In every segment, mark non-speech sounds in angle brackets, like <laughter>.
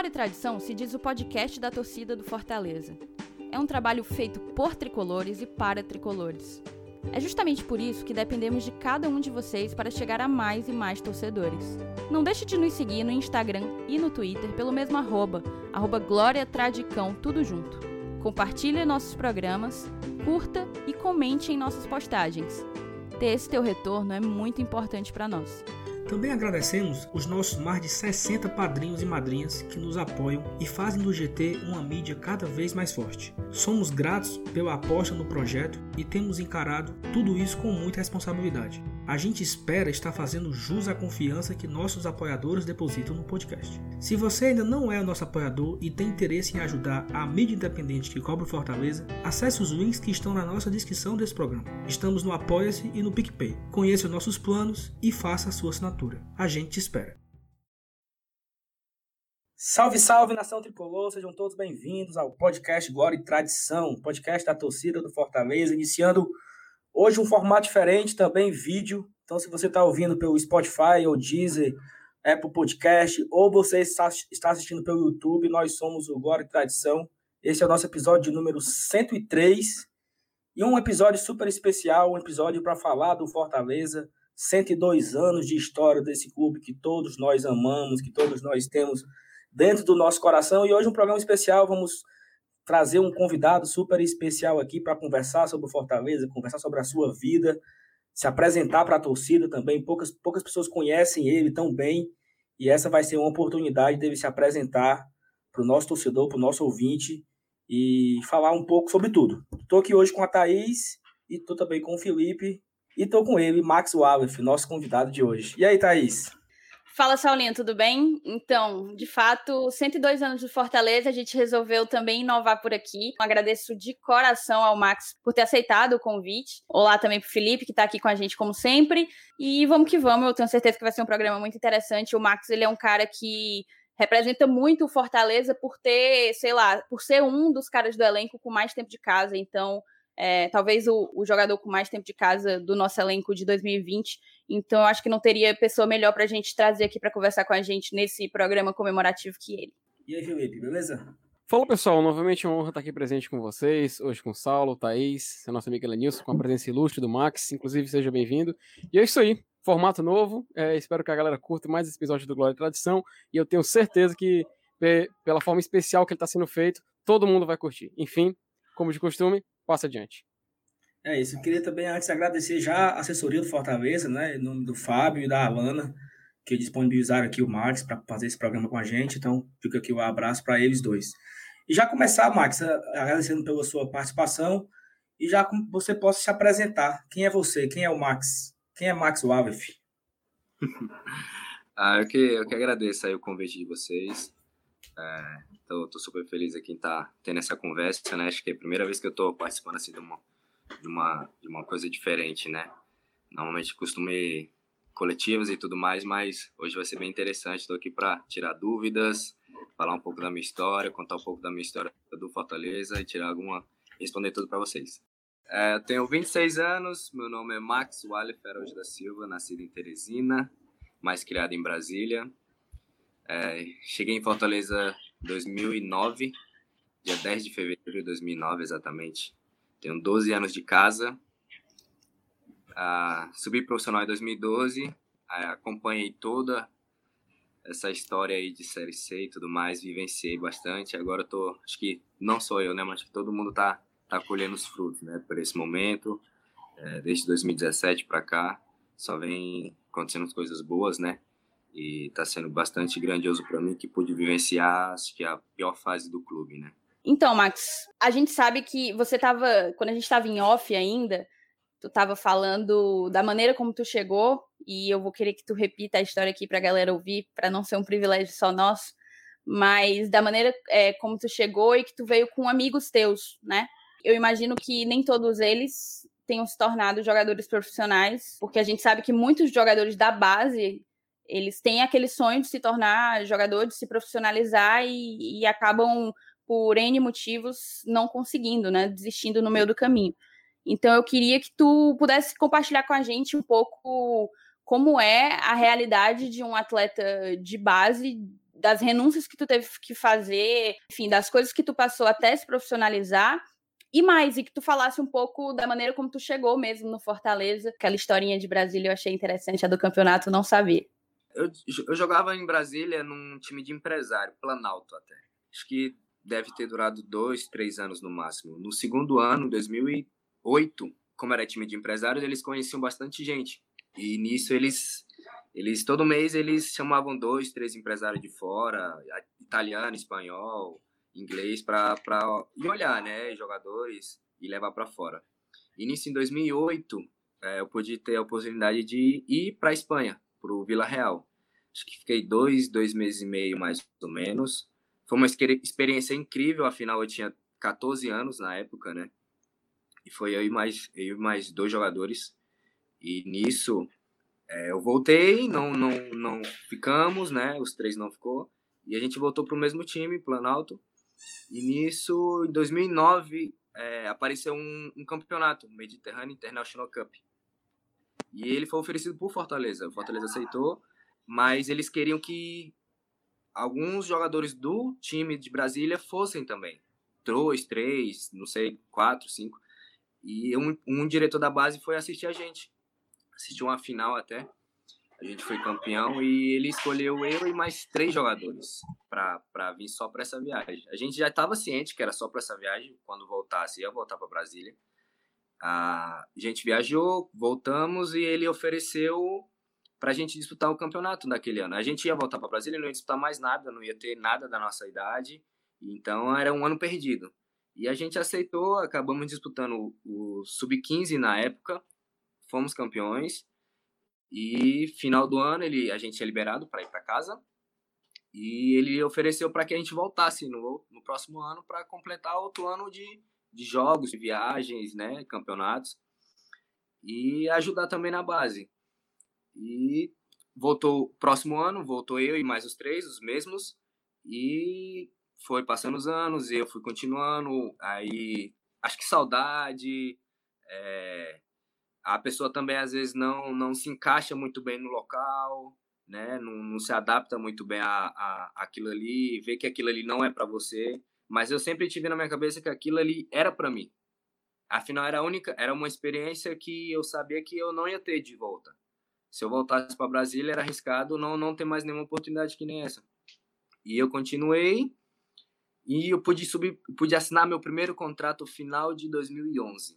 Glória e Tradição se diz o podcast da torcida do Fortaleza. É um trabalho feito por tricolores e para tricolores. É justamente por isso que dependemos de cada um de vocês para chegar a mais e mais torcedores. Não deixe de nos seguir no Instagram e no Twitter pelo mesmo arroba, arroba Glória Tradicão, tudo junto. Compartilhe nossos programas, curta e comente em nossas postagens. Ter esse teu retorno é muito importante para nós. Também agradecemos os nossos mais de 60 padrinhos e madrinhas que nos apoiam e fazem do GT uma mídia cada vez mais forte. Somos gratos pela aposta no projeto e temos encarado tudo isso com muita responsabilidade. A gente espera estar fazendo jus à confiança que nossos apoiadores depositam no podcast. Se você ainda não é nosso apoiador e tem interesse em ajudar a mídia independente que cobre Fortaleza, acesse os links que estão na nossa descrição desse programa. Estamos no Apoia-se e no PicPay. Conheça os nossos planos e faça a sua assinatura. A gente te espera. Salve, salve, nação tricolor! Sejam todos bem-vindos ao podcast Glória e Tradição, podcast da torcida do Fortaleza, iniciando Hoje um formato diferente, também vídeo. Então, se você está ouvindo pelo Spotify ou Deezer, Apple Podcast, ou você está assistindo pelo YouTube, nós somos o Glória e Tradição. Esse é o nosso episódio número 103. E um episódio super especial, um episódio para falar do Fortaleza. 102 anos de história desse clube que todos nós amamos, que todos nós temos dentro do nosso coração. E hoje um programa especial, vamos trazer um convidado super especial aqui para conversar sobre o Fortaleza, conversar sobre a sua vida, se apresentar para a torcida também. Poucas, poucas pessoas conhecem ele tão bem e essa vai ser uma oportunidade dele se apresentar para o nosso torcedor, para o nosso ouvinte e falar um pouco sobre tudo. Estou aqui hoje com a Thaís e estou também com o Felipe e estou com ele, Max Wallace, nosso convidado de hoje. E aí, Thaís? Fala, Saulinho, tudo bem? Então, de fato, 102 anos de Fortaleza, a gente resolveu também inovar por aqui. Agradeço de coração ao Max por ter aceitado o convite. Olá também pro Felipe, que está aqui com a gente como sempre. E vamos que vamos, eu tenho certeza que vai ser um programa muito interessante. O Max, ele é um cara que representa muito o Fortaleza por ter, sei lá, por ser um dos caras do elenco com mais tempo de casa. Então, é, talvez o, o, jogador com mais tempo de casa do nosso elenco de 2020. Então, acho que não teria pessoa melhor para a gente trazer aqui para conversar com a gente nesse programa comemorativo que ele. E aí, Felipe, beleza? Fala pessoal, novamente é uma honra estar aqui presente com vocês, hoje com o Saulo, Thaís, a nossa amiga Lenilson, com a presença ilustre do Max, inclusive seja bem-vindo. E é isso aí, formato novo, é, espero que a galera curta mais esse episódio do Glória e Tradição, e eu tenho certeza que, pela forma especial que ele está sendo feito, todo mundo vai curtir. Enfim, como de costume, passa adiante. É isso. Eu queria também antes agradecer já a assessoria do Fortaleza, né, em nome do Fábio e da Alana, que disponibilizaram aqui o Max para fazer esse programa com a gente. Então, fica aqui o um abraço para eles dois. E já começar, Max, agradecendo pela sua participação e já você possa se apresentar. Quem é você? Quem é o Max? Quem é Max Wavef? <laughs> ah, eu que, eu que agradeço aí o convite de vocês. É, então, tô super feliz aqui em estar tá tendo essa conversa, né? Acho que é a primeira vez que eu tô participando assim de uma, de uma, de uma coisa diferente, né? Normalmente costumo ir coletivas e tudo mais, mas hoje vai ser bem interessante. Estou aqui para tirar dúvidas, falar um pouco da minha história, contar um pouco da minha história do Fortaleza e tirar alguma. responder tudo para vocês. É, tenho 26 anos, meu nome é Max Wally Feroz da Silva, nascido em Teresina, mas criado em Brasília. É, cheguei em Fortaleza 2009, dia 10 de fevereiro de 2009, exatamente. Tenho 12 anos de casa. Ah, subi profissional em 2012, ah, acompanhei toda essa história aí de Série C e tudo mais, vivenciei bastante. Agora eu tô, acho que não sou eu, né, mas que todo mundo tá, tá colhendo os frutos, né, por esse momento. É, desde 2017 para cá, só vem acontecendo coisas boas, né? E está sendo bastante grandioso para mim que pude vivenciar acho que a pior fase do clube, né? Então, Max, a gente sabe que você estava quando a gente estava em off ainda, tu estava falando da maneira como tu chegou e eu vou querer que tu repita a história aqui para a galera ouvir, para não ser um privilégio só nosso, mas da maneira é, como tu chegou e que tu veio com amigos teus, né? Eu imagino que nem todos eles tenham se tornado jogadores profissionais, porque a gente sabe que muitos jogadores da base eles têm aquele sonho de se tornar jogador, de se profissionalizar e, e acabam, por N motivos, não conseguindo, né? Desistindo no meio do caminho. Então eu queria que tu pudesse compartilhar com a gente um pouco como é a realidade de um atleta de base das renúncias que tu teve que fazer, enfim, das coisas que tu passou até se profissionalizar. E mais, e que tu falasse um pouco da maneira como tu chegou mesmo no Fortaleza. Aquela historinha de Brasília eu achei interessante, a do campeonato não saber. Eu, eu jogava em Brasília num time de empresário, Planalto até. Acho que deve ter durado dois, três anos no máximo. No segundo ano, 2008, como era time de empresários, eles conheciam bastante gente. E nisso eles, eles todo mês eles chamavam dois, três empresários de fora, italiano, espanhol, inglês, para ir olhar, né, jogadores e levar para fora. E nisso, em 2008, é, eu pude ter a oportunidade de ir para a Espanha, para o Vila Real. Acho que fiquei dois, dois meses e meio mais ou menos. Foi uma experiência incrível, afinal eu tinha 14 anos na época, né? E foi eu e mais, eu e mais dois jogadores. E nisso é, eu voltei, não, não, não ficamos, né? Os três não ficou. E a gente voltou para o mesmo time, Planalto. E nisso, em 2009, é, apareceu um, um campeonato, Mediterrâneo International Cup. E ele foi oferecido por Fortaleza. O Fortaleza aceitou, mas eles queriam que alguns jogadores do time de Brasília fossem também. Dois, três, não sei, quatro, cinco. E um, um diretor da base foi assistir a gente. Assistiu uma final até. A gente foi campeão e ele escolheu eu e mais três jogadores para vir só para essa viagem. A gente já estava ciente que era só para essa viagem. Quando voltasse, ia voltar para Brasília. A gente viajou, voltamos e ele ofereceu para a gente disputar o campeonato daquele ano. A gente ia voltar para Brasília, não ia disputar mais nada, não ia ter nada da nossa idade. Então era um ano perdido. E a gente aceitou, acabamos disputando o, o sub-15 na época, fomos campeões. E final do ano ele a gente é liberado para ir para casa. E ele ofereceu para que a gente voltasse no, no próximo ano para completar outro ano de, de jogos, viagens, né, campeonatos. E ajudar também na base. E voltou próximo ano, voltou eu e mais os três, os mesmos. E foi passando os anos, eu fui continuando. Aí acho que saudade, é, a pessoa também às vezes não, não se encaixa muito bem no local, né? Não, não se adapta muito bem a, a aquilo ali, vê que aquilo ali não é para você. Mas eu sempre tive na minha cabeça que aquilo ali era para mim. Afinal era única, era uma experiência que eu sabia que eu não ia ter de volta. Se eu voltasse para Brasília era arriscado não não ter mais nenhuma oportunidade que nem essa. E eu continuei e eu pude subir, pude assinar meu primeiro contrato final de 2011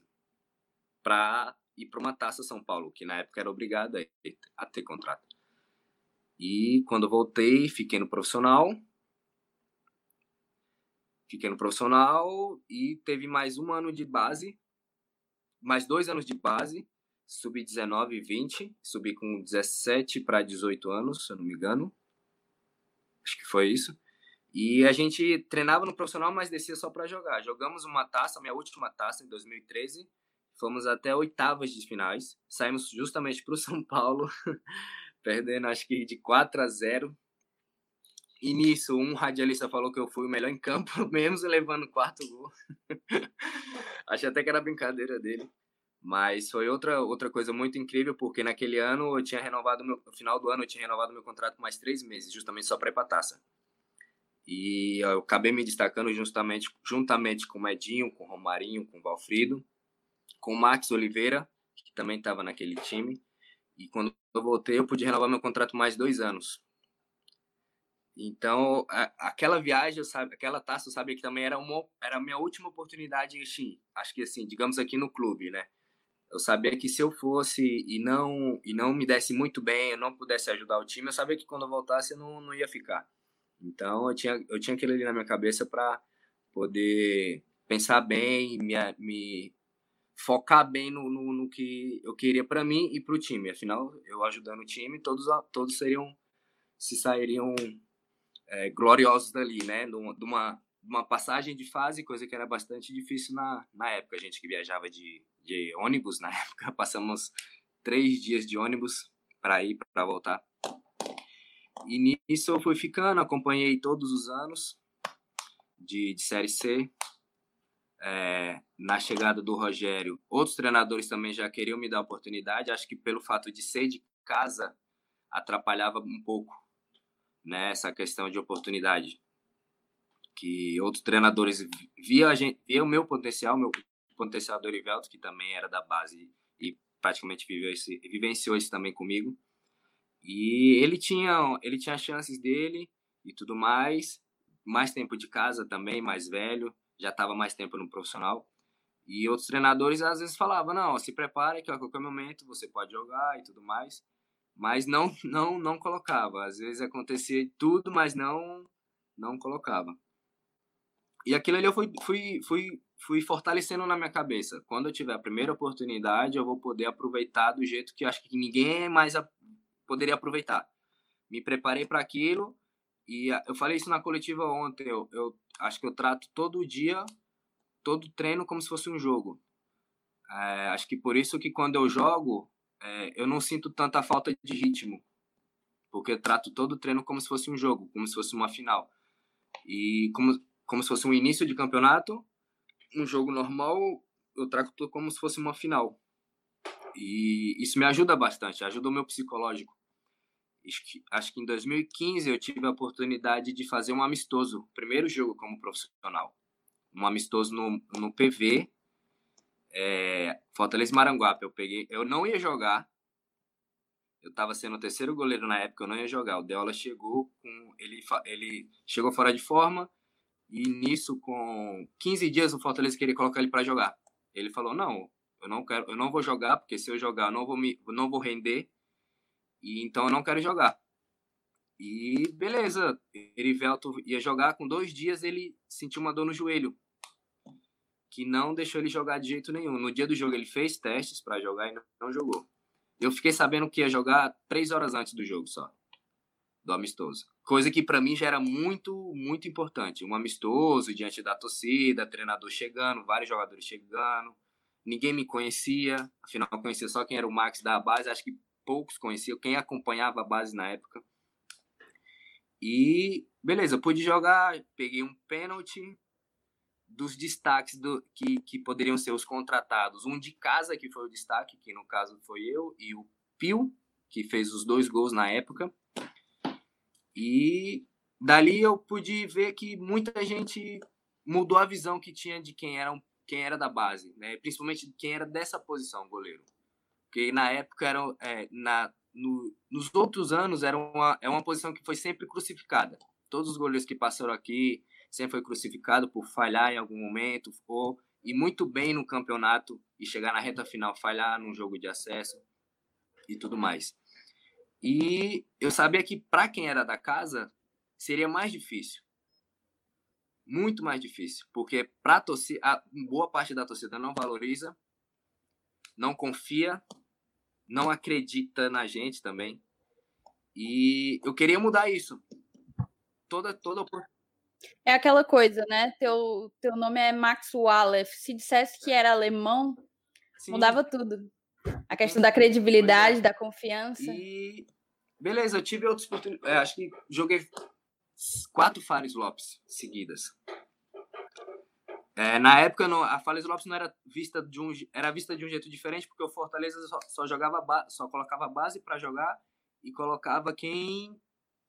para ir para uma taça São Paulo, que na época era obrigado a ter contrato. E quando voltei, fiquei no profissional. Fiquei no profissional e teve mais um ano de base, mais dois anos de base, subi 19 e 20, subi com 17 para 18 anos, se eu não me engano. Acho que foi isso. E a gente treinava no profissional, mas descia só para jogar. Jogamos uma taça, minha última taça, em 2013, Fomos até oitavas de finais. Saímos justamente para o <laughs> São Paulo, <laughs> perdendo acho que de 4 a 0. E nisso, um radialista falou que eu fui o melhor em campo, <laughs> mesmo levando quarto gol. <laughs> Achei até que era brincadeira dele. Mas foi outra, outra coisa muito incrível, porque naquele ano eu tinha renovado, meu, no final do ano eu tinha renovado meu contrato mais três meses, justamente só para ir para taça. E eu acabei me destacando justamente, juntamente com o Medinho, com o Romarinho, com o Valfrido com o Max Oliveira, que também estava naquele time. E quando eu voltei, eu pude renovar meu contrato mais dois anos. Então, a, aquela viagem, eu sabe, aquela taça, eu sabia que também era uma era a minha última oportunidade, assim, acho que assim, digamos aqui no clube, né? Eu sabia que se eu fosse e não e não me desse muito bem, eu não pudesse ajudar o time, eu sabia que quando eu voltasse eu não, não ia ficar. Então, eu tinha eu tinha aquilo ali na minha cabeça para poder pensar bem, me, me focar bem no, no, no que eu queria para mim e para o time. Afinal, eu ajudando o time, todos, todos seriam se sairiam é, gloriosos dali, né? De uma, uma passagem de fase, coisa que era bastante difícil na, na época. A gente que viajava de, de ônibus, <laughs> na época, passamos três dias de ônibus para ir, para voltar. E nisso eu fui ficando, acompanhei todos os anos de, de Série C, é, na chegada do Rogério, outros treinadores também já queriam me dar oportunidade. Acho que pelo fato de ser de casa atrapalhava um pouco né, essa questão de oportunidade. Que outros treinadores via, a via o meu potencial, meu potencial do Erivelto, que também era da base e praticamente viveu esse, vivenciou isso também comigo. E ele tinha, ele tinha chances dele e tudo mais, mais tempo de casa também, mais velho, já estava mais tempo no profissional. E outros treinadores às vezes falavam: não, se prepare que a qualquer momento você pode jogar e tudo mais. Mas não, <laughs> não, não colocava. Às vezes acontecia tudo, mas não, não colocava. E aquilo ali eu fui, fui, fui, fui fortalecendo na minha cabeça. Quando eu tiver a primeira oportunidade, eu vou poder aproveitar do jeito que acho que ninguém mais poderia aproveitar. Me preparei para aquilo e eu falei isso na coletiva ontem. Eu, eu acho que eu trato todo dia todo treino como se fosse um jogo. É, acho que por isso que quando eu jogo, é, eu não sinto tanta falta de ritmo, porque eu trato todo treino como se fosse um jogo, como se fosse uma final. E como, como se fosse um início de campeonato, um jogo normal, eu trato como se fosse uma final. E isso me ajuda bastante, ajuda o meu psicológico. Acho que em 2015 eu tive a oportunidade de fazer um amistoso, primeiro jogo como profissional um amistoso no, no PV, é, Fortaleza Maranguape. Eu peguei, eu não ia jogar. Eu estava sendo o terceiro goleiro na época, eu não ia jogar. O Deola chegou com ele ele chegou fora de forma e nisso com 15 dias o Fortaleza queria colocar ele para jogar. Ele falou: "Não, eu não quero, eu não vou jogar porque se eu jogar, eu não vou me não vou render. E então eu não quero jogar". E beleza, Erivelto ia jogar, com dois dias ele sentiu uma dor no joelho que não deixou ele jogar de jeito nenhum. No dia do jogo ele fez testes para jogar e não, jogou. Eu fiquei sabendo que ia jogar três horas antes do jogo só, do amistoso. Coisa que para mim já era muito, muito importante. Um amistoso diante da torcida, treinador chegando, vários jogadores chegando. Ninguém me conhecia, afinal eu conhecia só quem era o Max da base, acho que poucos conheciam, quem acompanhava a base na época. E beleza, pude jogar, peguei um pênalti, dos destaques do, que, que poderiam ser os contratados. Um de casa, que foi o destaque, que no caso foi eu, e o Pio, que fez os dois gols na época. E dali eu pude ver que muita gente mudou a visão que tinha de quem era, quem era da base, né? principalmente quem era dessa posição, goleiro. Porque na época, era, é, na, no, nos outros anos, era uma, é uma posição que foi sempre crucificada. Todos os goleiros que passaram aqui, sempre foi crucificado por falhar em algum momento, ou ir muito bem no campeonato e chegar na reta final, falhar num jogo de acesso e tudo mais. E eu sabia que para quem era da casa seria mais difícil. Muito mais difícil, porque para torcida, a boa parte da torcida não valoriza, não confia, não acredita na gente também. E eu queria mudar isso. Toda toda é aquela coisa, né? Teu, teu nome é Max Wallef. Se dissesse que era alemão, Sim. mudava tudo. A questão da credibilidade, é. da confiança. E beleza, eu tive outras oportunidades. É, acho que joguei quatro Fares Lopes seguidas. É, na época, não, a Fares Lopes não era vista de um era vista de um jeito diferente porque o Fortaleza só, só jogava só colocava base para jogar e colocava quem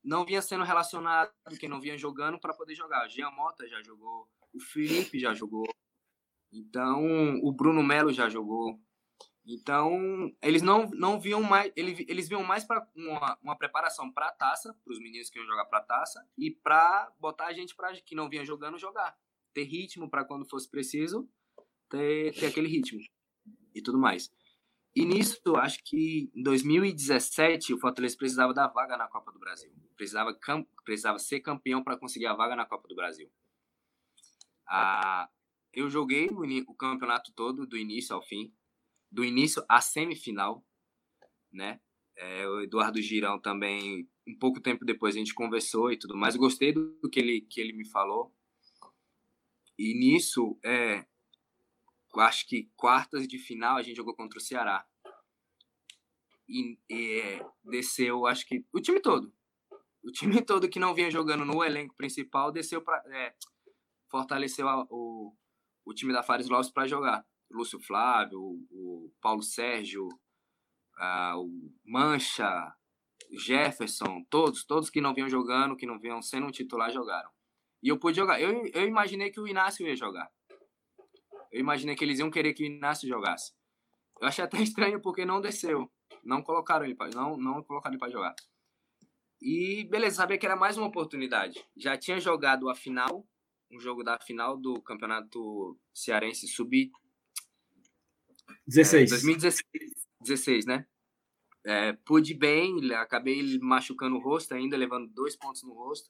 não vinha sendo relacionado, quem não vinha jogando para poder jogar. Jean Mota já jogou, o Felipe já jogou, então o Bruno Melo já jogou. Então, eles não, não viam mais, eles, eles viam mais para uma, uma preparação para a taça, para os meninos que iam jogar para a taça, e para botar a gente pra, que não vinha jogando jogar. Ter ritmo para quando fosse preciso, ter, ter aquele ritmo e tudo mais. E nisso, acho que em 2017, o Fortaleza precisava da vaga na Copa do Brasil. Precisava, precisava ser campeão para conseguir a vaga na Copa do Brasil. Ah, eu joguei o, o, campeonato todo, do início ao fim. Do início à semifinal, né? É, o Eduardo Girão também, um pouco tempo depois a gente conversou e tudo mais. Gostei do que ele, que ele me falou. E nisso, é, acho que quartas de final a gente jogou contra o Ceará. E, e desceu, acho que o time todo. O time <laughs> todo que não vinha jogando no elenco principal desceu para é, fortaleceu a, o, o time da Fares Lopes para jogar. Lúcio Flávio, o, o Paulo Sérgio, a, o Mancha, Jefferson, todos, todos que não vinham jogando, que não vinham sendo um titular, jogaram. E eu pude jogar. Eu, eu imaginei que o Inácio ia jogar. Eu imaginei que eles iam querer que o Inácio jogasse. Eu achei até <laughs> estranho porque não desceu. Não colocaram ele para não, não colocaram ele para jogar. E beleza, sabia que era mais uma oportunidade. Já tinha jogado a final, um jogo da final do Campeonato Cearense Sub 16. É, 2016, né? É, pude bem, acabei machucando o rosto ainda, levando dois pontos no rosto.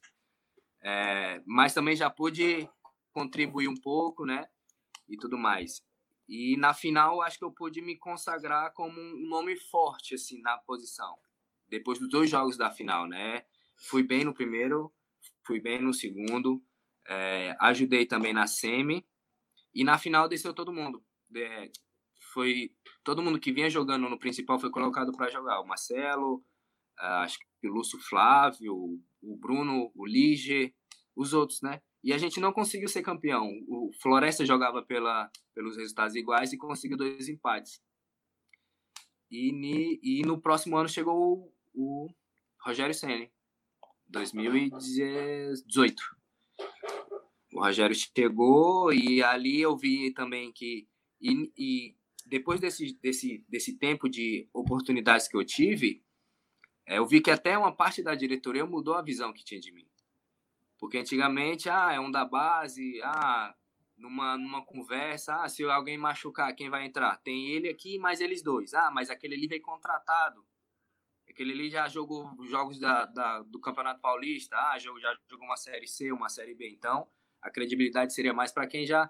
É, mas também já pude contribuir um pouco, né? E tudo mais. E na final, acho que eu pude me consagrar como um nome forte, assim, na posição depois dos dois jogos da final, né? Fui bem no primeiro, fui bem no segundo, é, ajudei também na semi e na final desceu todo mundo. É, foi todo mundo que vinha jogando no principal foi colocado para jogar. O Marcelo, acho que o Lúcio Flávio, o Bruno, o Lige, os outros, né? E a gente não conseguiu ser campeão. O Floresta jogava pela, pelos resultados iguais e conseguiu dois empates. E, e no próximo ano chegou o Rogério Senna, 2018. O Rogério chegou e ali eu vi também que e, e depois desse, desse, desse tempo de oportunidades que eu tive, é, eu vi que até uma parte da diretoria mudou a visão que tinha de mim. Porque antigamente, ah, é um da base, ah, numa, numa conversa, ah, se alguém machucar, quem vai entrar? Tem ele aqui, mais eles dois. Ah, mas aquele ali veio contratado. Aquele ali já jogou jogos da, da, do Campeonato Paulista, ah, já jogou uma Série C, uma Série B. Então, a credibilidade seria mais para quem já,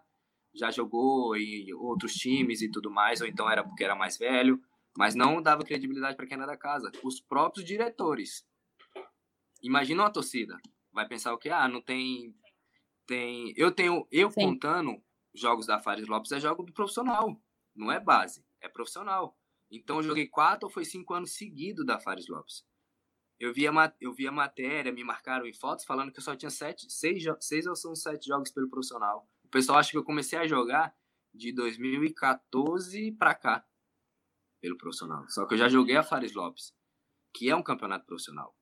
já jogou em outros times e tudo mais, ou então era porque era mais velho, mas não dava credibilidade para quem era da casa. Os próprios diretores. Imagina uma torcida. Vai pensar o que? Ah, não tem. tem eu tenho. Eu Sim. contando jogos da Fares Lopes é jogo do profissional. Não é base, é profissional. Então eu joguei quatro ou foi cinco anos seguidos da Fares Lopes. Eu vi, a, eu vi a matéria, me marcaram em fotos falando que eu só tinha sete, seis, seis ou são sete jogos pelo profissional. O pessoal acha que eu comecei a jogar de 2014 para cá pelo profissional. Só que eu já joguei a Fares Lopes, que é um campeonato profissional.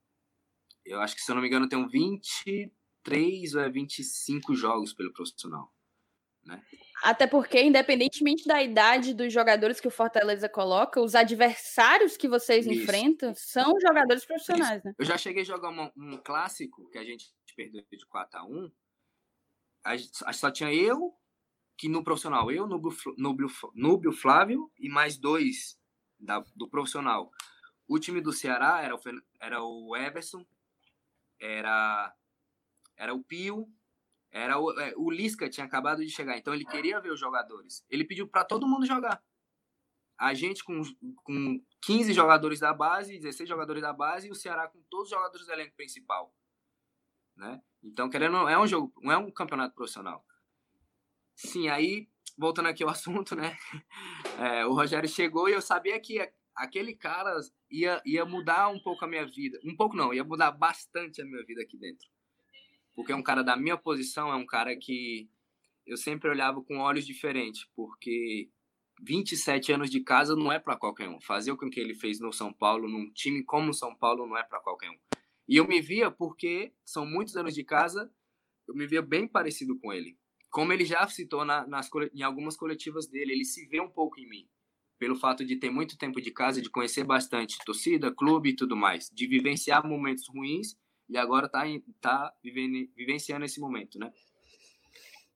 Eu acho que, se eu não me engano, tenho 23 ou é 25 jogos pelo profissional. Né? Até porque, independentemente da idade dos jogadores que o Fortaleza coloca, os adversários que vocês Isso. enfrentam são jogadores profissionais, Isso. né? Eu já cheguei a jogar uma, um clássico que a gente perdeu de 4 a 1 a gente, só tinha eu, que no profissional, eu, Núbio, Núbio, Núbio Flávio e mais dois da, do profissional. O time do Ceará era o, era o Everson, era, era o Pio, era o, é, o Lisca tinha acabado de chegar, então ele queria ver os jogadores. Ele pediu para todo mundo jogar. A gente com, com 15 jogadores da base, 16 jogadores da base e o Ceará com todos os jogadores do elenco principal. Né? Então, querendo, é um jogo, não é um campeonato profissional. Sim, aí, voltando aqui ao <laughs> assunto, né? É, o Rogério chegou e eu sabia que aquele cara ia, ia mudar um pouco a minha vida. Um pouco não, ia mudar bastante a minha vida aqui dentro porque é um cara da minha posição, é um cara que eu sempre olhava com olhos diferentes, porque 27 anos de casa não é para qualquer um. Fazer o que ele fez no São Paulo, num time como o São Paulo, não é para qualquer um. E eu me via porque são muitos anos de casa, eu me via bem parecido com ele. Como ele já citou na, nas, em algumas coletivas dele, ele se vê um pouco em mim. Pelo fato de ter muito tempo de casa, de conhecer bastante torcida, clube e tudo mais. De vivenciar momentos ruins e agora tá, tá vivendo, vivenciando esse momento, né?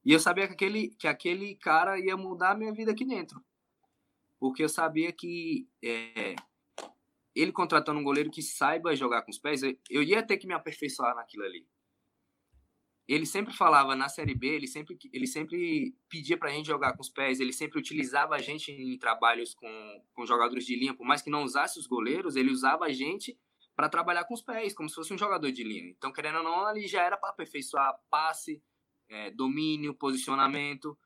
E eu sabia que aquele, que aquele cara ia mudar a minha vida aqui dentro. Porque eu sabia que é, ele contratando um goleiro que saiba jogar com os pés, eu, eu ia ter que me aperfeiçoar naquilo ali. Ele sempre falava na Série B, ele sempre, ele sempre pedia pra gente jogar com os pés, ele sempre utilizava a gente em trabalhos com, com jogadores de linha, por mais que não usasse os goleiros, ele usava a gente para trabalhar com os pés, como se fosse um jogador de linha. Então, querendo ou não, ali já era para aperfeiçoar passe, é, domínio, posicionamento.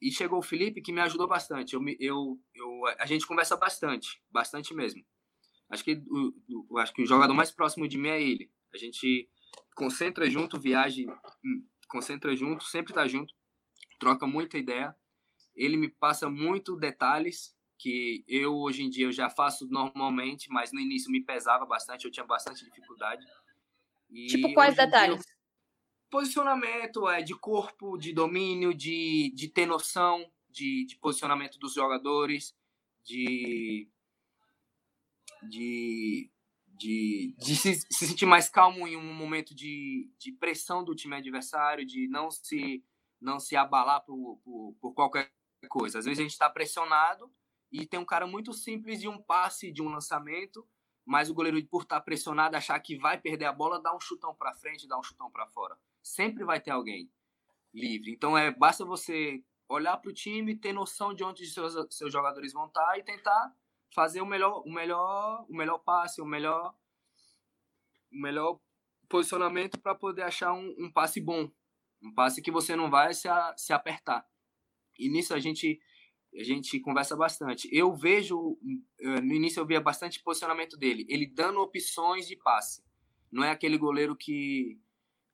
E chegou o Felipe que me ajudou bastante. Eu, eu, eu, a gente conversa bastante, bastante mesmo. Acho que, o, o, acho que o jogador mais próximo de mim é ele. A gente concentra junto, viaja, hum, concentra junto, sempre tá junto, troca muita ideia. Ele me passa muito detalhes que eu hoje em dia eu já faço normalmente, mas no início me pesava bastante, eu tinha bastante dificuldade. E tipo quais detalhes? Posicionamento é de corpo, de domínio, de, de ter noção de, de posicionamento dos jogadores, de de, de, de se, se, sentir mais calmo em um momento de, de pressão do time adversário, de não se não se abalar por, por, por qualquer coisa. Às vezes a gente está pressionado e tem um cara muito simples de um passe, de um lançamento, mas o goleiro, por estar tá pressionado, achar que vai perder a bola, dá um chutão para frente, dá um chutão para fora. Sempre vai ter alguém livre. Então é basta você olhar para o time, ter noção de onde seus, seus jogadores vão estar tá e tentar fazer o melhor, o melhor, o melhor passe, o melhor, o melhor posicionamento para poder achar um, um, passe bom, um passe que você não vai se, a, se apertar. E nisso a gente a gente conversa bastante. Eu vejo eh, no início eu via bastante posicionamento dele, ele dando opções de passe. Não é aquele goleiro que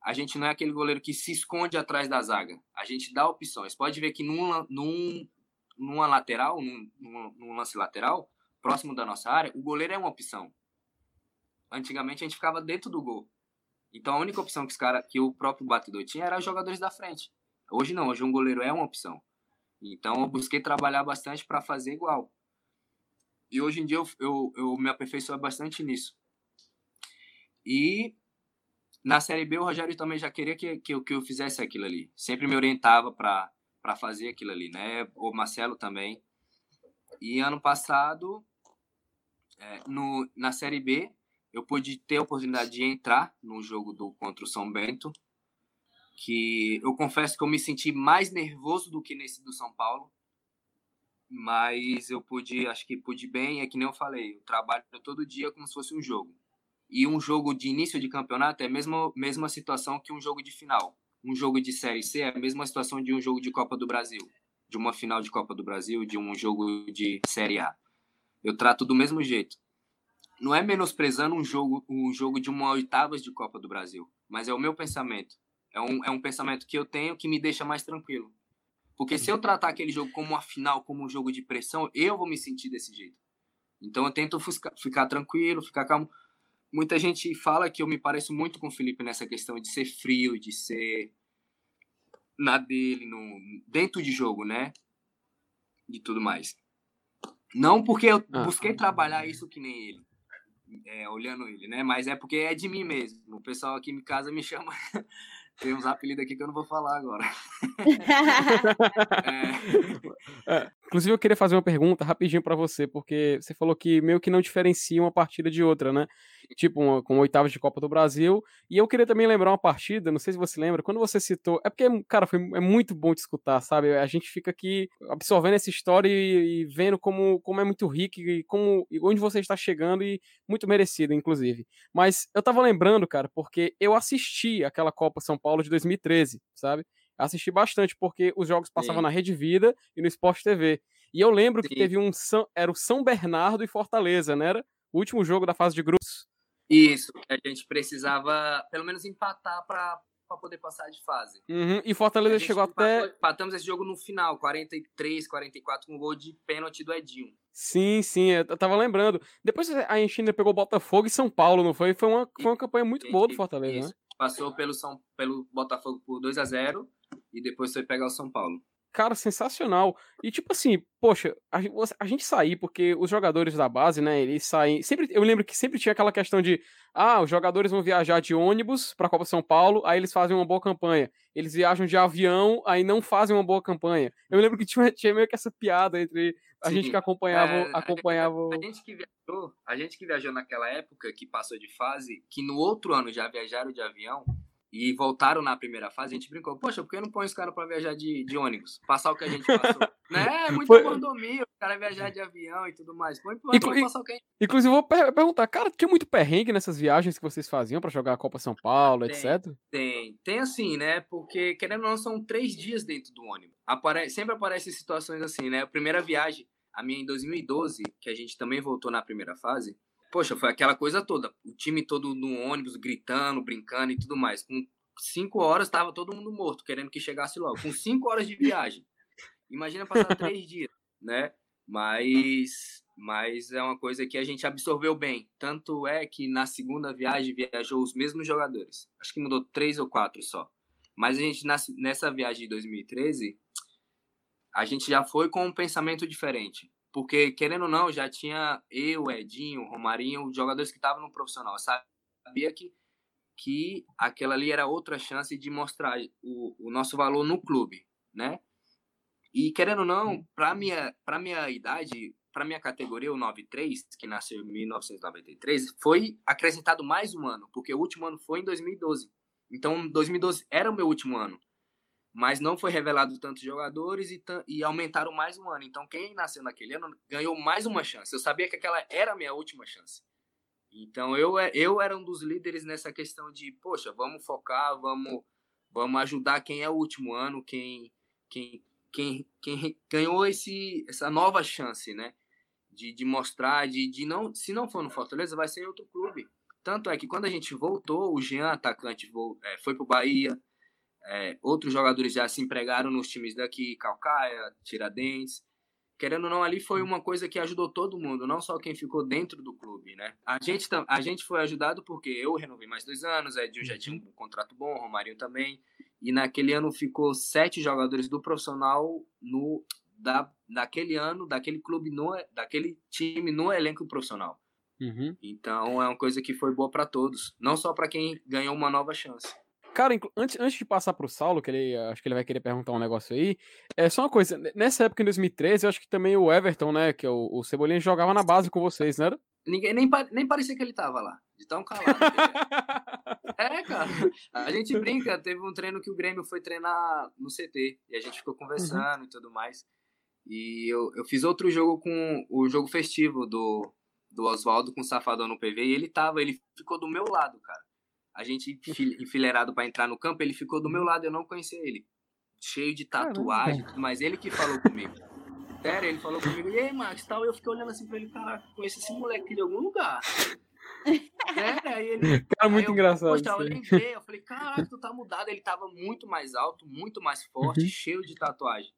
a gente não é aquele goleiro que se esconde atrás da zaga. A gente dá opções. Pode ver que num, num, numa lateral, num, num lance lateral, próximo da nossa área, o goleiro é uma opção. Antigamente a gente ficava dentro do gol. Então a única opção que, os cara, que o próprio batedor tinha era os jogadores da frente. Hoje não, hoje um goleiro é uma opção. Então eu busquei trabalhar bastante para fazer igual. E hoje em dia eu, eu, eu me aperfeiçoei bastante nisso. E na Série B o Rogério também já queria que, que, que eu fizesse aquilo ali. Sempre me orientava para fazer aquilo ali, né? O Marcelo também. E ano passado é, no, na Série B, eu pude ter a oportunidade de entrar no jogo do contra o São Bento, que eu confesso que eu me senti mais nervoso do que nesse do São Paulo, mas eu pude, acho que pude bem, é que nem eu falei, eu trabalho todo dia como se fosse um jogo. E um jogo de início de campeonato é a mesma, mesma situação que um jogo de final. Um jogo de Série C é a mesma situação de um jogo de Copa do Brasil, de uma final de Copa do Brasil, de um jogo de Série A eu trato do mesmo jeito. Não é menosprezando um jogo, um jogo de uma oitavas de Copa do Brasil, mas é o meu pensamento. É um, é um pensamento que eu tenho que me deixa mais tranquilo. Porque se eu tratar aquele jogo como uma final, como um jogo de pressão, eu vou me sentir desse jeito. Então eu tento ficar, tranquilo, ficar calmo. Muita gente fala que eu me pareço muito com o Felipe nessa questão de ser frio, de ser na dele, no, dentro de jogo, né? E tudo mais. Não porque eu ah. busquei trabalhar isso que nem ele, é, olhando ele, né? Mas é porque é de mim mesmo. O pessoal aqui em casa me <laughs> chama. Tem uns apelidos aqui que eu não vou falar agora. <laughs> é. É, inclusive, eu queria fazer uma pergunta rapidinho para você, porque você falou que meio que não diferencia uma partida de outra, né? Tipo, uma, com oitavas de Copa do Brasil. E eu queria também lembrar uma partida, não sei se você lembra, quando você citou. É porque, cara, foi, é muito bom te escutar, sabe? A gente fica aqui absorvendo essa história e, e vendo como, como é muito rico e como e onde você está chegando e muito merecido, inclusive. Mas eu tava lembrando, cara, porque eu assisti aquela Copa São Paulo de 2013, sabe? Assisti bastante, porque os jogos passavam Sim. na Rede Vida e no Sport TV. E eu lembro Sim. que teve um. Era o São Bernardo e Fortaleza, né? Era o último jogo da fase de grupos. Isso, a gente precisava pelo menos empatar para poder passar de fase. Uhum, e Fortaleza chegou empatou, até. Empatamos esse jogo no final, 43, 44, com um gol de pênalti do Edinho. Sim, sim, eu tava lembrando. Depois a gente ainda pegou Botafogo e São Paulo, não foi? Foi uma, foi uma campanha muito boa do Fortaleza, isso. né? Passou pelo, São, pelo Botafogo por 2 a 0 e depois foi pegar o São Paulo. Cara, sensacional. E tipo assim, poxa, a, a, gente sair, porque os jogadores da base, né, eles saem. Sempre, eu lembro que sempre tinha aquela questão de: ah, os jogadores vão viajar de ônibus pra Copa São Paulo, aí eles fazem uma boa campanha. Eles viajam de avião, aí não fazem uma boa campanha. Eu lembro que tinha, tinha meio que essa piada entre a Sim, gente que acompanhava. É, acompanhava... A, gente, a, gente que viajou, a gente que viajou naquela época, que passou de fase, que no outro ano já viajaram de avião e voltaram na primeira fase, a gente brincou, poxa, por que não põe os caras para viajar de, de ônibus? Passar o que a gente passou. <laughs> né? É muito Foi... mordomia, o cara viajar de avião e tudo mais. Põe pra Inclu passar o que a gente... Inclusive, vou per perguntar, cara, tinha muito perrengue nessas viagens que vocês faziam para jogar a Copa São Paulo, tem, etc? Tem, tem assim, né? Porque, querendo ou não, são três dias dentro do ônibus. Apare... Sempre aparecem situações assim, né? A primeira viagem, a minha em 2012, que a gente também voltou na primeira fase, poxa, foi aquela coisa toda. O time todo no ônibus, gritando, brincando e tudo mais. Com cinco horas estava todo mundo morto, querendo que chegasse logo. Com cinco horas de viagem. Imagina passar <laughs> três dias, né? Mas, mas é uma coisa que a gente absorveu bem. Tanto é que na segunda viagem viajou os mesmos jogadores. Acho que mudou três ou quatro só. Mas a gente, nessa viagem de 2013, a gente já foi com um pensamento diferente. Porque, querendo ou não, já tinha eu, Edinho, Romarinho, jogadores que estavam no profissional. Eu sabia que, que aquela ali era outra chance de mostrar o, o nosso valor no clube, né? E, querendo ou não, para minha, pra minha idade, para minha categoria, o 93, que nasceu em 1993, foi acrescentado mais um ano, porque o último ano foi em 2012. Então, 2012 era o meu último ano mas não foi revelado tantos jogadores e, e aumentaram mais um ano. Então, quem nasceu naquele ano ganhou mais uma chance. Eu sabia que aquela era a minha última chance. Então, eu, eu era um dos líderes nessa questão de, poxa, vamos focar, vamos, vamos ajudar quem é o último ano, quem, quem, quem, quem ganhou esse, essa nova chance, né? De, de mostrar, de, de não, se não for no Fortaleza, vai ser em outro clube. Tanto é que quando a gente voltou, o Jean, atacante, é, foi para o Bahia, é, outros jogadores já se empregaram nos times daqui, Calcaia, Tiradentes. Querendo ou não, ali foi uma coisa que ajudou todo mundo, não só quem ficou dentro do clube, né? A gente, a gente foi ajudado porque eu renovei mais dois anos, Edinho já tinha um contrato bom, Romário também. E naquele ano ficou sete jogadores do profissional no da, daquele ano, daquele clube, no, daquele time no elenco profissional. Uhum. Então é uma coisa que foi boa para todos, não só para quem ganhou uma nova chance. Cara, antes, antes de passar pro Saulo, que ele acho que ele vai querer perguntar um negócio aí, é só uma coisa, nessa época em 2013, eu acho que também o Everton, né, que é o, o Cebolinha, jogava na base com vocês, não era? Ninguém, nem, nem parecia que ele tava lá, de tão calado. <laughs> é, cara, a gente brinca, teve um treino que o Grêmio foi treinar no CT, e a gente ficou conversando uhum. e tudo mais, e eu, eu fiz outro jogo com o jogo festivo do, do Oswaldo com o Safadão no PV, e ele tava, ele ficou do meu lado, cara a gente enfileirado para entrar no campo, ele ficou do meu lado, eu não conhecia ele. Cheio de tatuagem, mas ele que falou comigo. Sério, ele falou comigo, e aí, Max, tal, eu fiquei olhando assim pra ele, caraca, conheço esse moleque de algum lugar. <laughs> é, aí ele. Cara, muito eu, engraçado. Poxa, eu lembrei, eu falei, caraca, tu tá mudado. Ele tava muito mais alto, muito mais forte, uhum. cheio de tatuagem,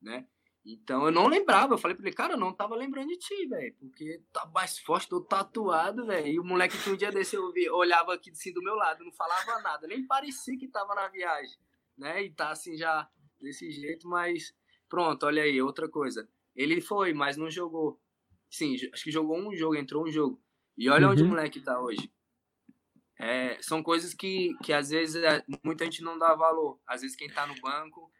né? Então eu não lembrava, eu falei pra ele, cara, eu não tava lembrando de ti, velho, porque tá mais forte, tô tatuado, velho. E o moleque que um dia desse eu vi, olhava aqui assim do meu lado, não falava nada, nem parecia que tava na viagem, né? E tá assim já desse jeito, mas pronto, olha aí, outra coisa. Ele foi, mas não jogou. Sim, acho que jogou um jogo, entrou um jogo. E olha uhum. onde o moleque tá hoje. É, são coisas que, que às vezes é, muita gente não dá valor. Às vezes quem tá no banco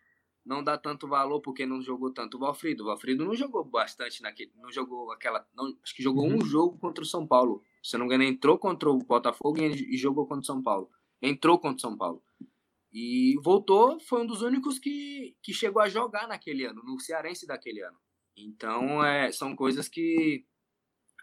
não dá tanto valor porque não jogou tanto o Valfrido. O Valfrido não jogou bastante naquele. Não jogou aquela. Não, acho que jogou uhum. um jogo contra o São Paulo. Se não me engano, entrou contra o Botafogo e, e jogou contra o São Paulo. Entrou contra o São Paulo. E voltou, foi um dos únicos que, que chegou a jogar naquele ano, no Cearense daquele ano. Então, é, são coisas que,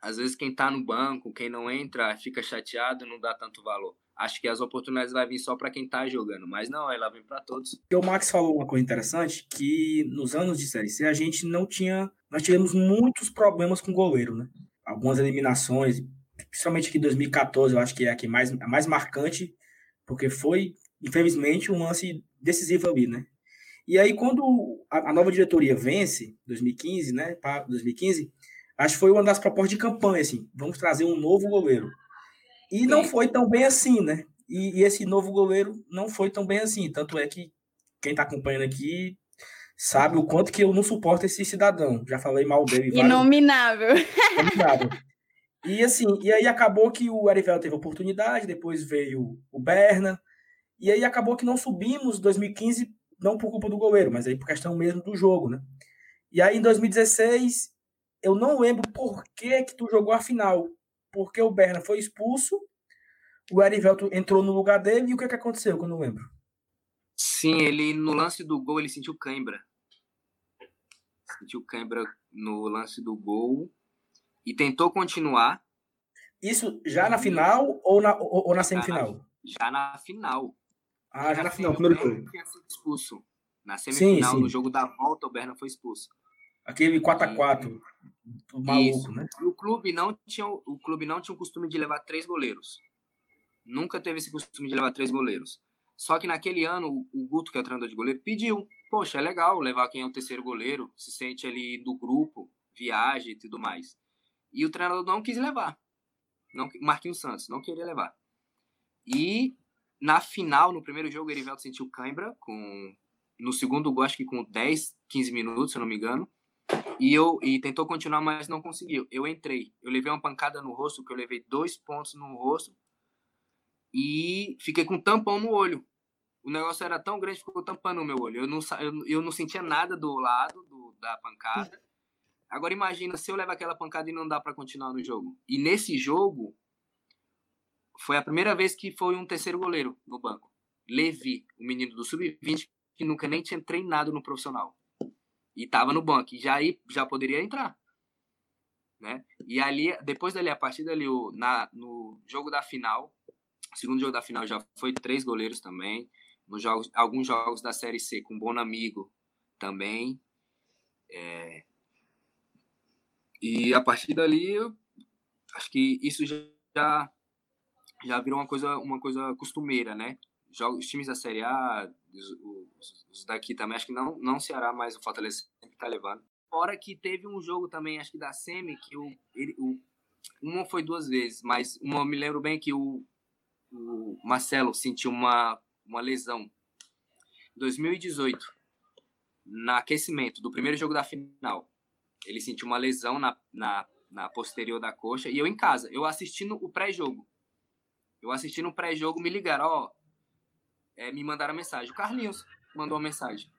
às vezes, quem tá no banco, quem não entra, fica chateado, não dá tanto valor acho que as oportunidades vai vir só para quem está jogando, mas não, ela vem para todos. O Max falou uma coisa interessante, que nos anos de Série C a gente não tinha, nós tivemos muitos problemas com goleiro, né? Algumas eliminações, principalmente aqui em 2014, eu acho que é a que mais, a mais marcante, porque foi, infelizmente, um lance decisivo ali, né? E aí, quando a, a nova diretoria vence, 2015, né, para 2015, acho que foi uma das propostas de campanha, assim, vamos trazer um novo goleiro. E não foi tão bem assim, né? E, e, esse novo goleiro não foi tão bem assim. Tanto é que quem está acompanhando aqui sabe o quanto que eu não suporto esse cidadão. Já falei mal dele. Inominável. Inominável. E assim, e aí acabou que o Arivel teve oportunidade, depois veio o Berna, e aí acabou que não subimos 2015, não por culpa do goleiro, mas aí por questão mesmo do jogo, né? E aí em 2016, eu não lembro por que que tu jogou a final porque o Berna foi expulso, o Erivelto entrou no lugar dele, e o que, é que aconteceu, que eu não lembro? Sim, ele no lance do gol, ele sentiu cãibra. Sentiu cãibra no lance do gol e tentou continuar. Isso já na final ou na, ou, ou na semifinal? Já na, já na final. Ah, já na final, primeiro jogo. Tinha sido expulso. Na semifinal, sim, sim. no jogo da volta, o Berna foi expulso. Aquele 4x4 maluco, Isso. né? E o clube não tinha o clube não tinha o costume de levar três goleiros. Nunca teve esse costume de levar três goleiros. Só que naquele ano o Guto, que é o treinador de goleiro, pediu: "Poxa, é legal levar quem é o terceiro goleiro, se sente ali do grupo, viagem e tudo mais. E o treinador não quis levar. Não, Marquinhos Santos não queria levar. E na final, no primeiro jogo, o Erivelto sentiu cãibra, com, no segundo gol, acho que com 10, 15 minutos, se eu não me engano. E, eu, e tentou continuar, mas não conseguiu. Eu entrei. Eu levei uma pancada no rosto, que eu levei dois pontos no rosto. E fiquei com um tampão no olho. O negócio era tão grande que ficou tampando o meu olho. Eu não, eu, eu não sentia nada do lado do, da pancada. Agora imagina se eu levo aquela pancada e não dá para continuar no jogo. E nesse jogo, foi a primeira vez que foi um terceiro goleiro no banco. Levi, o menino do sub-20, que nunca nem tinha treinado no profissional. E tava no banco. E já, aí, já poderia entrar. Né? E ali, depois dali, a partir dali, o, na, no jogo da final, segundo jogo da final já foi três goleiros também. Nos jogos, alguns jogos da Série C com Bom Amigo também. É... E a partir dali, acho que isso já já virou uma coisa, uma coisa costumeira, né? Jogos, os times da Série A, os, os, daqui também, acho que não, não o Ceará, mas o Fortaleza sempre tá levando. Fora que teve um jogo também, acho que da Semi, que o, ele, o uma foi duas vezes, mas uma me lembro bem que o, o Marcelo sentiu uma, uma lesão. Em 2018, no aquecimento do primeiro jogo da final, ele sentiu uma lesão na, na, na posterior da coxa e eu em casa, eu assistindo o pré-jogo. Eu assisti no pré-jogo, me ligaram, ó, é, me mandaram mensagem. O Carlinhos mandou uma mensagem.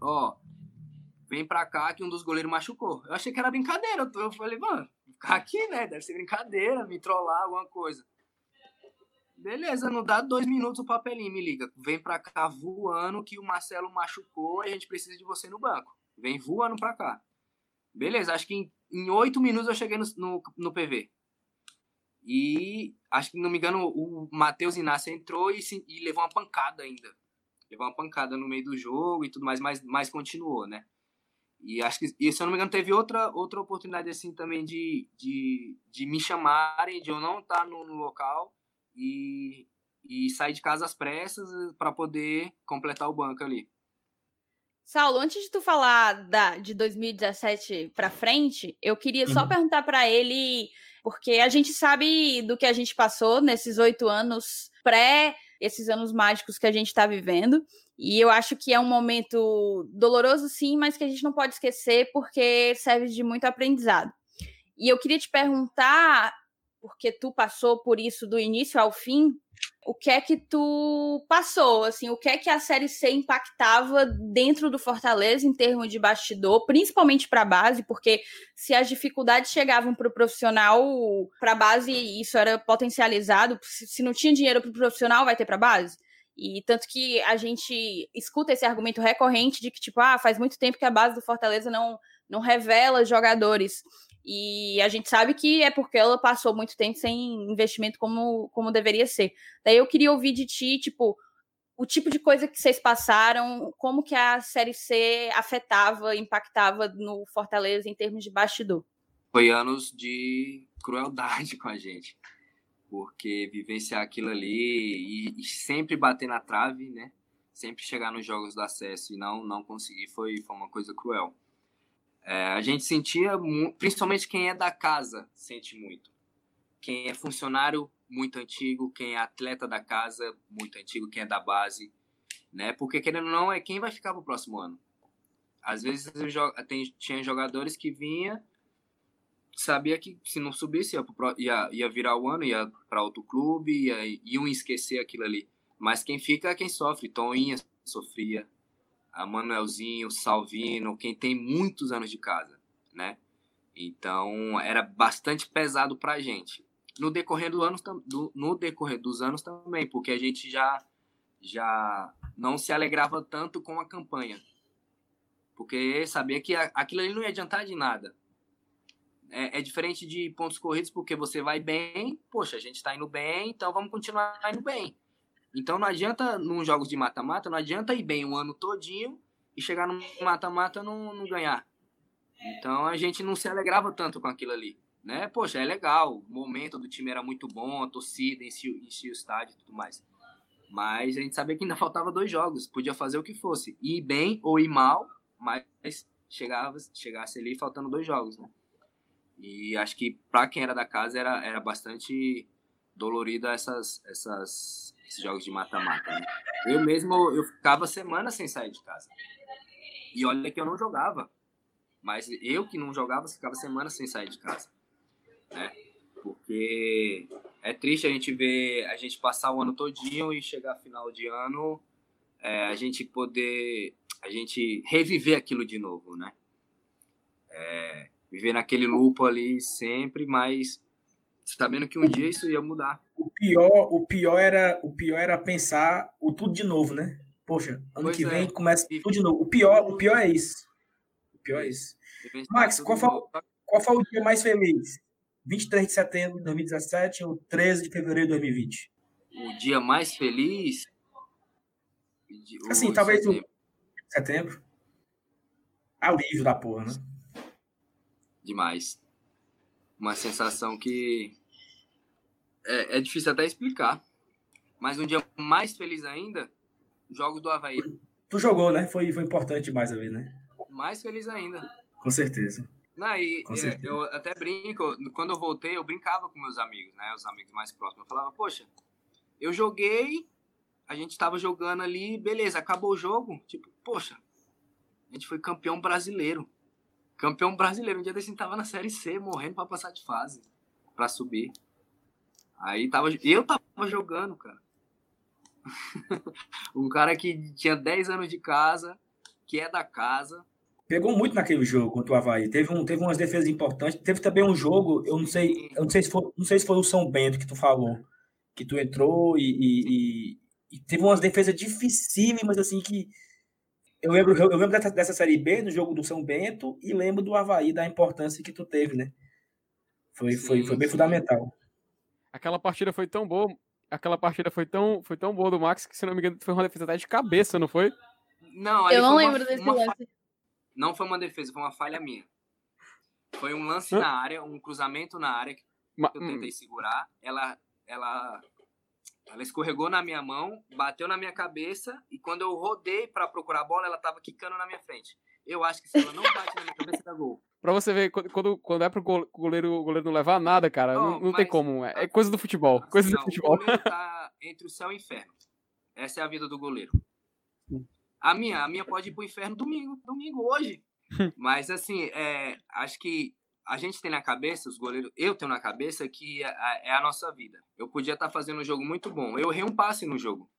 Ó, vem pra cá que um dos goleiros machucou. Eu achei que era brincadeira. Eu falei, mano, ficar aqui, né? Deve ser brincadeira, me trollar, alguma coisa. Beleza, não dá dois minutos o papelinho, me liga. Vem pra cá voando que o Marcelo machucou e a gente precisa de você no banco. Vem voando pra cá. Beleza, acho que em, em oito minutos eu cheguei no, no, no PV. E acho que, não me engano, o Matheus Inácio entrou e, se, e, levou uma pancada ainda. Levou uma pancada no meio do jogo e tudo mais, mas, mas continuou, né? E acho que, e, se eu não me engano, teve outra, outra oportunidade assim também de, de, de me chamarem, de eu não estar no, no local e, e sair de casa às pressas para poder completar o banco ali. Saulo, antes de tu falar da, de 2017 para frente, eu queria uhum. só perguntar para ele porque a gente sabe do que a gente passou nesses oito anos pré esses anos mágicos que a gente está vivendo. E eu acho que é um momento doloroso, sim, mas que a gente não pode esquecer porque serve de muito aprendizado. E eu queria te perguntar, porque tu passou por isso do início ao fim, o que é que tu passou, assim, o que é que a Série C impactava dentro do Fortaleza em termos de bastidor, principalmente para a base, porque se as dificuldades chegavam para o profissional, para a base isso era potencializado, se não tinha dinheiro para o profissional, vai ter para a base. E tanto que a gente escuta esse argumento recorrente de que, tipo, ah, faz muito tempo que a base do Fortaleza não, não revela jogadores. E a gente sabe que é porque ela passou muito tempo sem investimento como, como deveria ser. Daí eu queria ouvir de ti, tipo, o tipo de coisa que vocês passaram, como que a Série C afetava, impactava no Fortaleza em termos de bastidor. Foi anos de crueldade <laughs> com a gente, porque vivenciar aquilo ali e, e sempre bater na trave, né? Sempre chegar nos jogos do acesso e não, não conseguir foi, foi uma coisa cruel. É, a gente sentia, principalmente quem é da casa, sente muito. Quem é funcionário, muito antigo. Quem é atleta da casa, muito antigo. Quem é da base, né? Porque, querendo ou não, é quem vai ficar pro próximo ano. Às vezes tem, tinha jogadores que vinha sabia que se não subisse ia, ia, ia virar o ano, ia para outro clube, ia, iam esquecer aquilo ali. Mas quem fica é quem sofre. Toninha sofria, a Manuelzinho, Salvino, quem tem muitos anos de casa, né? Então era bastante pesado para a gente. No decorrer, do anos, do, no decorrer dos anos também, porque a gente já, já não se alegrava tanto com a campanha. Porque sabia que aquilo ali não ia adiantar de nada. É, é, diferente de pontos corridos, porque você vai bem, poxa, a gente está indo bem, então vamos continuar indo bem. Então não adianta, nos jogos de mata-mata, não adianta ir bem o ano todinho e chegar no mata-mata não, não ganhar. Então a gente não se alegrava tanto com aquilo ali. Né? Poxa, é legal, o momento do time era muito bom, a torcida enchia, o estádio e tudo mais. Mas a gente sabia que ainda <laughs> faltava dois jogos, podia fazer o que fosse, ir bem ou ir mal, mas chegava, chegasse ali faltando dois jogos, né? E acho que para quem era da casa era, era bastante dolorida essas, essas, esses jogos de mata-mata, né? Eu mesmo, eu ficava semana sem sair de casa. E olha que eu não jogava. Mas eu que não jogava, ficava semana sem sair de casa. Né? Porque é triste a gente ver a gente passar o ano todinho e chegar final de ano, é, a gente poder, a gente reviver aquilo de novo, né? É, viver naquele lupo ali sempre, mas sabendo que um dia isso ia mudar. O pior, o pior era, o pior era pensar o tudo de novo, né? Poxa, ano pois que é. vem começa tudo de novo. O pior, o pior é isso. O pior é isso. Max, qual foi, qual foi o dia mais feliz? 23 de setembro de 2017 ou 13 de fevereiro de 2020? O dia mais feliz? Assim, talvez setembro. o setembro. Alívio da porra, né? Demais. Uma sensação que é, é difícil até explicar. Mas um dia mais feliz ainda, jogos do Havaí. Tu jogou, né? Foi, foi importante mais a vez, né? Mais feliz ainda. Com certeza. Não, e, é, eu até brinco, quando eu voltei, eu brincava com meus amigos, né? Os amigos mais próximos. Eu falava, poxa, eu joguei, a gente tava jogando ali, beleza, acabou o jogo. Tipo, poxa, a gente foi campeão brasileiro. Campeão brasileiro. Um dia desse tava na Série C, morrendo para passar de fase, para subir. Aí tava, eu tava jogando, cara. <laughs> um cara que tinha 10 anos de casa, que é da casa, pegou muito naquele jogo contra o Havaí. Teve, um, teve umas defesas importantes. Teve também um jogo, eu não sei, eu não sei se foi, não sei se foi o São Bento que tu falou, que tu entrou e, e, e, e teve umas defesas dificílimas, assim, que eu lembro, eu lembro dessa, dessa Série B, do jogo do São Bento, e lembro do Havaí, da importância que tu teve, né? Foi, sim, foi, foi bem sim. fundamental. Aquela partida foi tão boa, aquela partida foi tão, foi tão boa do Max que, se não me engano, foi uma defesa até de cabeça, não foi? Não, eu não lembro uma, desse uma lance. Não foi uma defesa, foi uma falha minha. Foi um lance na área, um cruzamento na área que eu tentei hum. segurar. Ela, ela, ela escorregou na minha mão, bateu na minha cabeça e quando eu rodei para procurar a bola, ela tava quicando na minha frente. Eu acho que se ela não bate na minha cabeça, dá gol. Pra você ver, quando, quando é pro goleiro, o goleiro não levar nada, cara, não, não, não tem como. É, é coisa do futebol. Assim, coisa não, do futebol. O goleiro tá entre o céu e o inferno. Essa é a vida do goleiro. A minha, a minha pode ir pro inferno domingo, domingo, hoje. <laughs> Mas assim, é, acho que a gente tem na cabeça, os goleiros, eu tenho na cabeça que é, é a nossa vida. Eu podia estar tá fazendo um jogo muito bom. Eu errei um passe no jogo.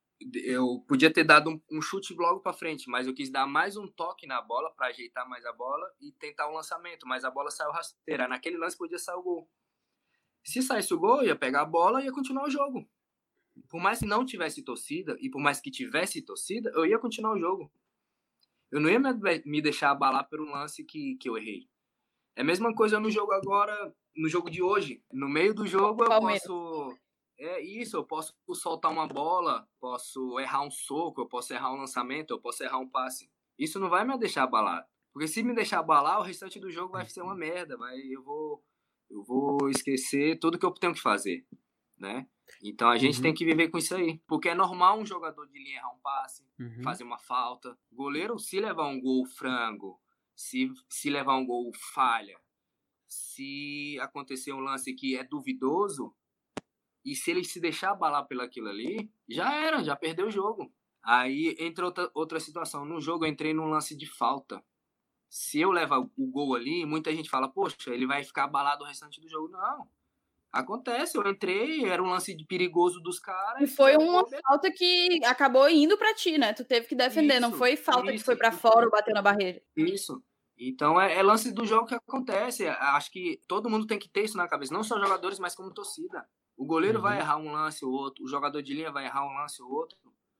Eu podia ter dado um, um chute logo para frente, mas eu quis dar mais um toque na bola para ajeitar mais a bola e tentar um lançamento, mas a bola saiu rasteira. Naquele lance podia sair o gol. Se saísse o gol, ia pegar a bola e ia continuar o jogo por mais que não tivesse torcida e por mais que tivesse torcida, eu ia continuar o jogo. Eu não ia me deixar abalar um lance que, que eu errei. É a mesma coisa no jogo agora, no jogo de hoje. No meio do jogo eu posso. É isso, eu posso soltar uma bola, posso errar um soco, eu posso errar um lançamento, eu posso errar um passe. Isso não vai me deixar abalar. Porque se me deixar abalar, o restante do jogo vai ser uma merda. Vai, eu, vou, eu vou esquecer tudo que eu tenho que fazer. Né? Então a gente uhum. tem que viver com isso aí. Porque é normal um jogador de linha errar um passe, uhum. fazer uma falta. Goleiro, se levar um gol frango, se, se levar um gol falha, se acontecer um lance que é duvidoso, e se ele se deixar abalar pelaquilo ali, já era, já perdeu o jogo. Aí entra outra, outra situação. No jogo eu entrei num lance de falta. Se eu levar o gol ali, muita gente fala, poxa, ele vai ficar abalado o restante do jogo. Não. Acontece, eu entrei, era um lance de perigoso dos caras. E foi uma falta que acabou indo para ti, né? Tu teve que defender, isso, não foi falta isso, que foi para fora ou bateu na barreira. Isso. Então é, é, lance do jogo que acontece. Acho que todo mundo tem que ter isso na cabeça, não só jogadores, mas como torcida. O goleiro uhum. vai errar um lance ou outro, o jogador de linha vai errar um lance ou outro.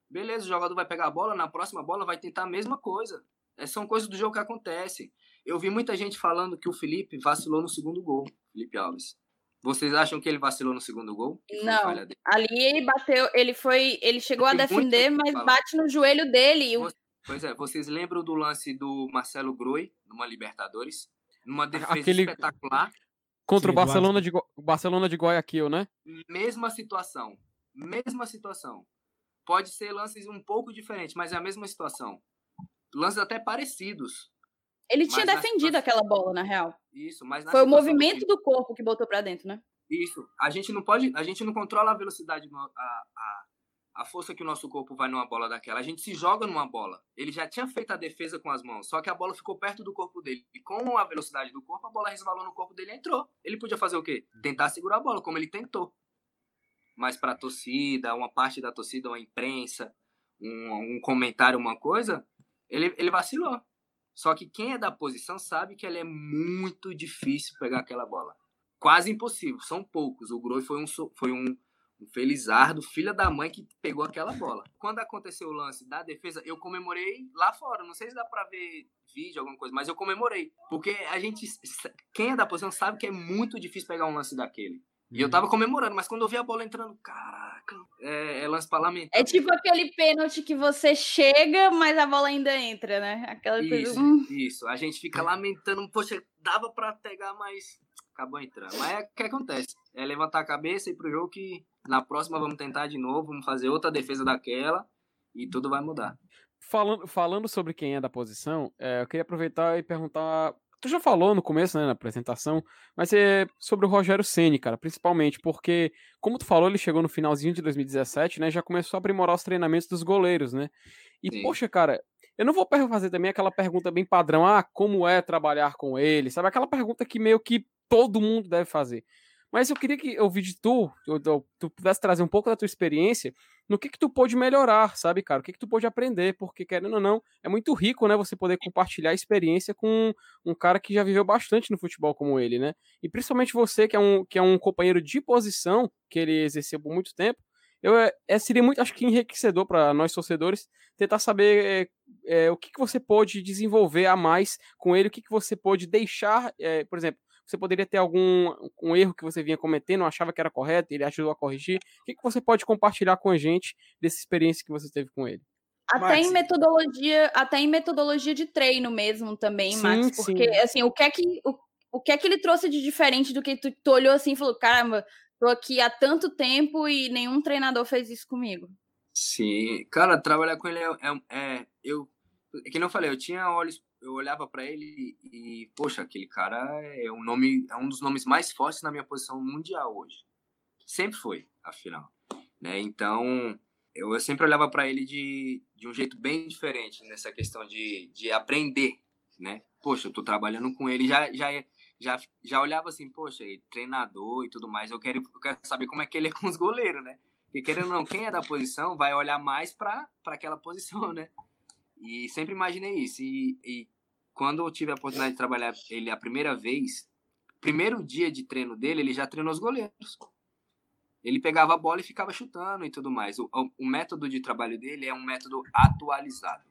Beleza, o jogador vai pegar a bola, na próxima bola vai tentar a mesma coisa. É, são coisas do jogo que acontecem. Eu vi muita gente falando que o Felipe vacilou no segundo gol, Felipe Alves. Vocês acham que ele vacilou no segundo gol? Não. Ali ele bateu, ele foi, ele chegou a defender, mas bate no joelho dele. Pois é, vocês lembram do lance do Marcelo Groi numa Libertadores? Numa defesa Aquele... espetacular. Contra Sim, o Barcelona de, Go... Barcelona de Guayaquil, né? Mesma situação. Mesma situação. Pode ser lances um pouco diferentes, mas é a mesma situação. Lances até parecidos. Ele tinha defendido aquela bola, na real. Isso, mas Foi o movimento do, do corpo que botou para dentro, né? Isso. A gente não pode, a gente não controla a velocidade, a, a, a força que o nosso corpo vai numa bola daquela. A gente se joga numa bola. Ele já tinha feito a defesa com as mãos, só que a bola ficou perto do corpo dele. E com a velocidade do corpo, a bola resvalou no corpo dele e entrou. Ele podia fazer o quê? Tentar segurar a bola, como ele tentou. Mas para a torcida, uma parte da torcida, uma imprensa, um, um comentário, uma coisa, ele, ele vacilou. Só que quem é da posição sabe que ela é muito difícil pegar aquela bola. Quase impossível, são poucos. O Groi foi um, foi um um Felizardo, filha da mãe que pegou aquela bola. Quando aconteceu o lance da defesa, eu comemorei lá fora. Não sei se dá pra ver vídeo, alguma coisa, mas eu comemorei. Porque a gente, quem é da posição sabe que é muito difícil pegar um lance daquele. E eu uhum. tava comemorando, mas quando eu vi a bola entrando, caraca, é, é lance parlamentar. É tipo aquele pênalti que você chega, mas a bola ainda entra, né? Aquela isso, coisa... Hum. isso. A gente fica lamentando, poxa, dava pra pegar, mas acabou entrando. Mas é o que acontece. É levantar a cabeça e ir pro jogo que na próxima vamos tentar de novo, vamos fazer outra defesa daquela e tudo vai mudar. Falando, falando sobre quem é da posição, é, eu queria aproveitar e perguntar. Tu já falou no começo, né, na apresentação, mas é sobre o Rogério Ceni, cara, principalmente porque, como tu falou, ele chegou no finalzinho de 2017, né, já começou a aprimorar os treinamentos dos goleiros, né? E Sim. poxa, cara, eu não vou fazer também aquela pergunta bem padrão, ah, como é trabalhar com ele, sabe? Aquela pergunta que meio que todo mundo deve fazer. Mas eu queria que ouvir de tu, tu, pudesse trazer um pouco da tua experiência no que que tu pôde melhorar, sabe, cara? O que que tu pôde aprender, porque querendo ou não, é muito rico, né, você poder compartilhar a experiência com um cara que já viveu bastante no futebol como ele, né? E principalmente você, que é um, que é um companheiro de posição, que ele exerceu por muito tempo, eu é, é seria muito, acho que enriquecedor para nós torcedores tentar saber é, é, o que, que você pode desenvolver a mais com ele, o que, que você pode deixar, é, por exemplo, você poderia ter algum um erro que você vinha cometendo, achava que era correto, ele ajudou a corrigir. O que, que você pode compartilhar com a gente dessa experiência que você teve com ele? Até Max. em metodologia, até em metodologia de treino mesmo também, sim, Max, porque sim. assim, o que é que o, o que é que ele trouxe de diferente do que tu, tu olhou assim e falou, caramba, tô aqui há tanto tempo e nenhum treinador fez isso comigo. Sim, cara, trabalhar com ele é, é, é eu, é que não falei, eu tinha olhos eu olhava para ele e, poxa, aquele cara é um nome, é um dos nomes mais fortes na minha posição mundial hoje. Sempre foi, afinal, né? Então, eu, eu sempre olhava para ele de, de um jeito bem diferente nessa questão de, de aprender, né? Poxa, eu tô trabalhando com ele, já já já, já olhava assim, poxa, ele, treinador e tudo mais, eu quero, eu quero saber como é que ele é com os goleiros, né? Porque querendo ou não, quem é da posição vai olhar mais para aquela posição, né? E sempre imaginei isso. E, e, quando eu tive a oportunidade de trabalhar ele a primeira vez, primeiro dia de treino dele, ele já treinou os goleiros. Ele pegava a bola e ficava chutando e tudo mais. O, o método de trabalho dele é um método atualizado.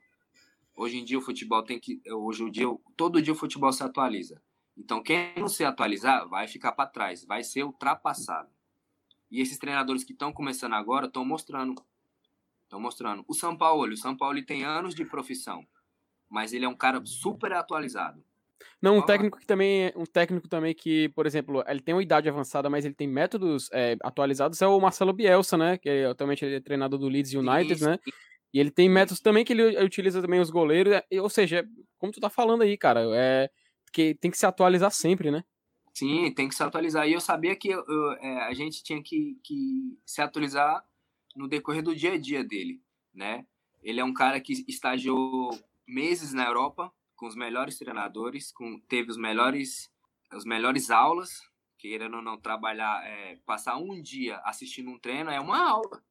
Hoje em dia o futebol tem que. Hoje o dia, todo dia o futebol se atualiza. Então, quem não se atualizar vai ficar para trás, vai ser ultrapassado. E esses treinadores que estão começando agora estão mostrando Estão mostrando. O São Paulo, o São Paulo tem anos de profissão, mas ele é um cara super atualizado. Não, um técnico que também, um técnico também que, por exemplo, ele tem uma idade avançada, mas ele tem métodos é, atualizados é o Marcelo Bielsa, né? Que é, atualmente ele é treinador do Leeds United, Isso. né? E ele tem métodos também que ele utiliza também os goleiros, ou seja, como tu tá falando aí, cara, é que tem que se atualizar sempre, né? Sim, tem que se atualizar. E eu sabia que eu, é, a gente tinha que, que se atualizar no decorrer do dia a dia dele, né? Ele é um cara que estagiou meses na Europa com os melhores treinadores, com teve os melhores os melhores aulas, querendo ou não trabalhar, é, passar um dia assistindo um treino é uma aula.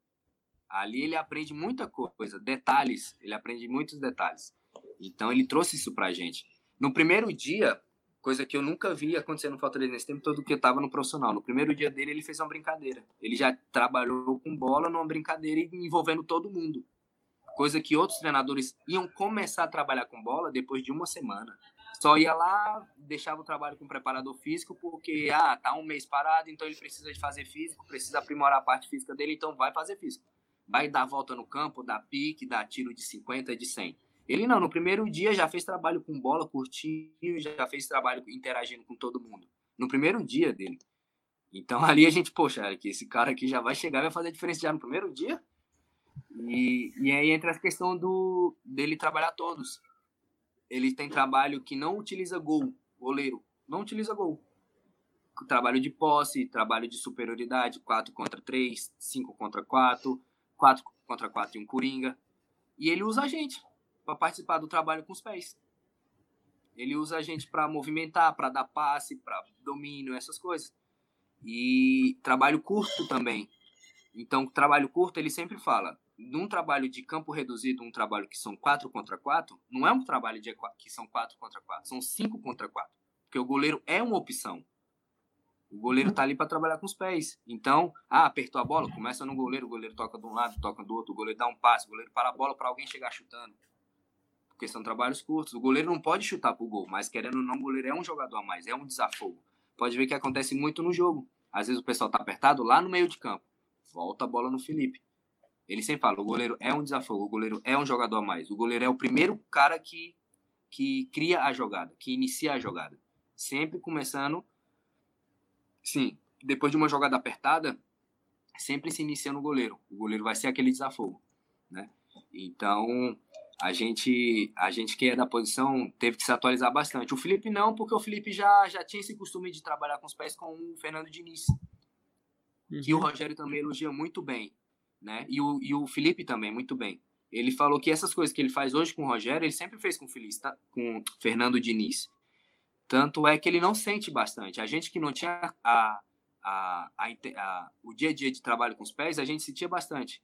Ali ele aprende muita coisa, detalhes, ele aprende muitos detalhes. Então ele trouxe isso pra gente. No primeiro dia, Coisa que eu nunca vi acontecer no Fortaleza nesse tempo todo que eu estava no profissional. No primeiro dia dele, ele fez uma brincadeira. Ele já trabalhou com bola numa brincadeira envolvendo todo mundo. Coisa que outros treinadores iam começar a trabalhar com bola depois de uma semana. Só ia lá, deixava o trabalho com o preparador físico, porque, ah, tá um mês parado, então ele precisa de fazer físico, precisa aprimorar a parte física dele, então vai fazer físico. Vai dar volta no campo, dar pique, dar tiro de 50, de 100. Ele não, no primeiro dia já fez trabalho com bola, curtiu, já fez trabalho interagindo com todo mundo. No primeiro dia dele. Então <laughs> ali a gente, poxa, que esse cara aqui já vai chegar, vai fazer a diferença já no primeiro dia. E, e aí entra a questão do dele trabalhar todos. ele tem trabalho que não utiliza gol, goleiro, não utiliza gol. Trabalho de posse, trabalho de superioridade, 4 contra 3, 5 contra 4, 4 contra 4 e um coringa. E ele usa a gente para participar do trabalho com os pés. Ele usa a gente para movimentar, para dar passe, para domínio, essas coisas. E trabalho curto também. Então, trabalho curto, ele sempre fala: num trabalho de campo reduzido, um trabalho que são 4 contra 4, não é um trabalho de que são 4 contra 4, são 5 contra 4. Porque o goleiro é uma opção. O goleiro tá ali para trabalhar com os pés. Então, ah, apertou a bola, começa no goleiro, o goleiro toca de um lado, toca do outro, o goleiro dá um passe, o goleiro para a bola para alguém chegar chutando. Porque são trabalhos curtos. O goleiro não pode chutar pro gol, mas querendo ou não, o goleiro é um jogador a mais, é um desafogo. Pode ver que acontece muito no jogo. Às vezes o pessoal tá apertado lá no meio de campo. Volta a bola no Felipe. Ele sempre fala, o goleiro é um desafogo, o goleiro é um jogador a mais. O goleiro é o primeiro cara que, que cria a jogada, que inicia a jogada. Sempre começando, sim, depois de uma jogada apertada, sempre se inicia no goleiro. O goleiro vai ser aquele desafogo, né? Então, a gente, a gente que é da posição teve que se atualizar bastante. O Felipe não, porque o Felipe já, já tinha esse costume de trabalhar com os pés com o Fernando Diniz, uhum. que o Rogério também elogia muito bem né? E o, e o Felipe também, muito bem. Ele falou que essas coisas que ele faz hoje com o Rogério, ele sempre fez com o Feliz, tá? com Fernando Diniz. Tanto é que ele não sente bastante. A gente que não tinha a, a, a, a o dia a dia de trabalho com os pés, a gente sentia bastante.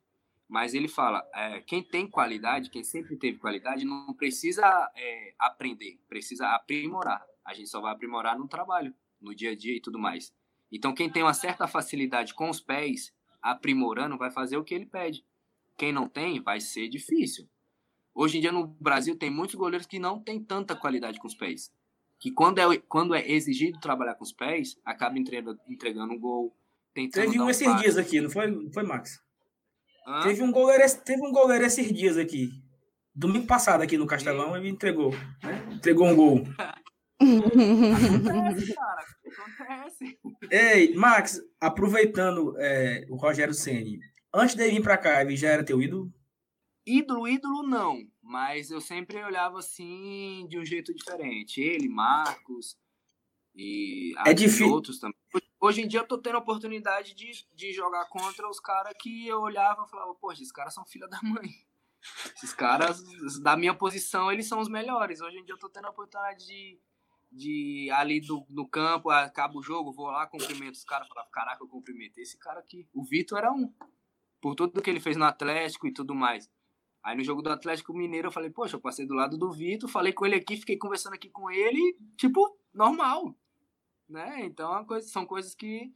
Mas ele fala, é, quem tem qualidade, quem sempre teve qualidade, não precisa é, aprender, precisa aprimorar. A gente só vai aprimorar no trabalho, no dia a dia e tudo mais. Então, quem tem uma certa facilidade com os pés, aprimorando, vai fazer o que ele pede. Quem não tem, vai ser difícil. Hoje em dia no Brasil tem muitos goleiros que não têm tanta qualidade com os pés. Que quando é, quando é exigido trabalhar com os pés, acaba entregando, entregando um gol. Teve um, esses dias aqui, não foi, não foi Max? Hã? Teve um, goleiro, teve um goleiro esses dias aqui. Domingo passado aqui no Castelão, ele entregou. Né? Entregou um gol. Acontece, cara. Acontece. Ei, Max, aproveitando é, o Rogério Ceni, antes de vir para cá, ele já era teu ídolo? Ídolo, ídolo não. Mas eu sempre olhava assim de um jeito diferente. Ele, Marcos e é difícil. outros também. Hoje em dia eu tô tendo a oportunidade de, de jogar contra os caras que eu olhava e falava, poxa, esses caras são filha da mãe. Esses caras, da minha posição, eles são os melhores. Hoje em dia eu tô tendo a oportunidade de, de ali do, no campo, acaba o jogo, vou lá, cumprimento os caras, falar, caraca, eu cumprimentei esse cara aqui. O Vitor era um. Por tudo que ele fez no Atlético e tudo mais. Aí no jogo do Atlético Mineiro eu falei, poxa, eu passei do lado do Vitor, falei com ele aqui, fiquei conversando aqui com ele, tipo, normal. Né? Então é coisa, são coisas que,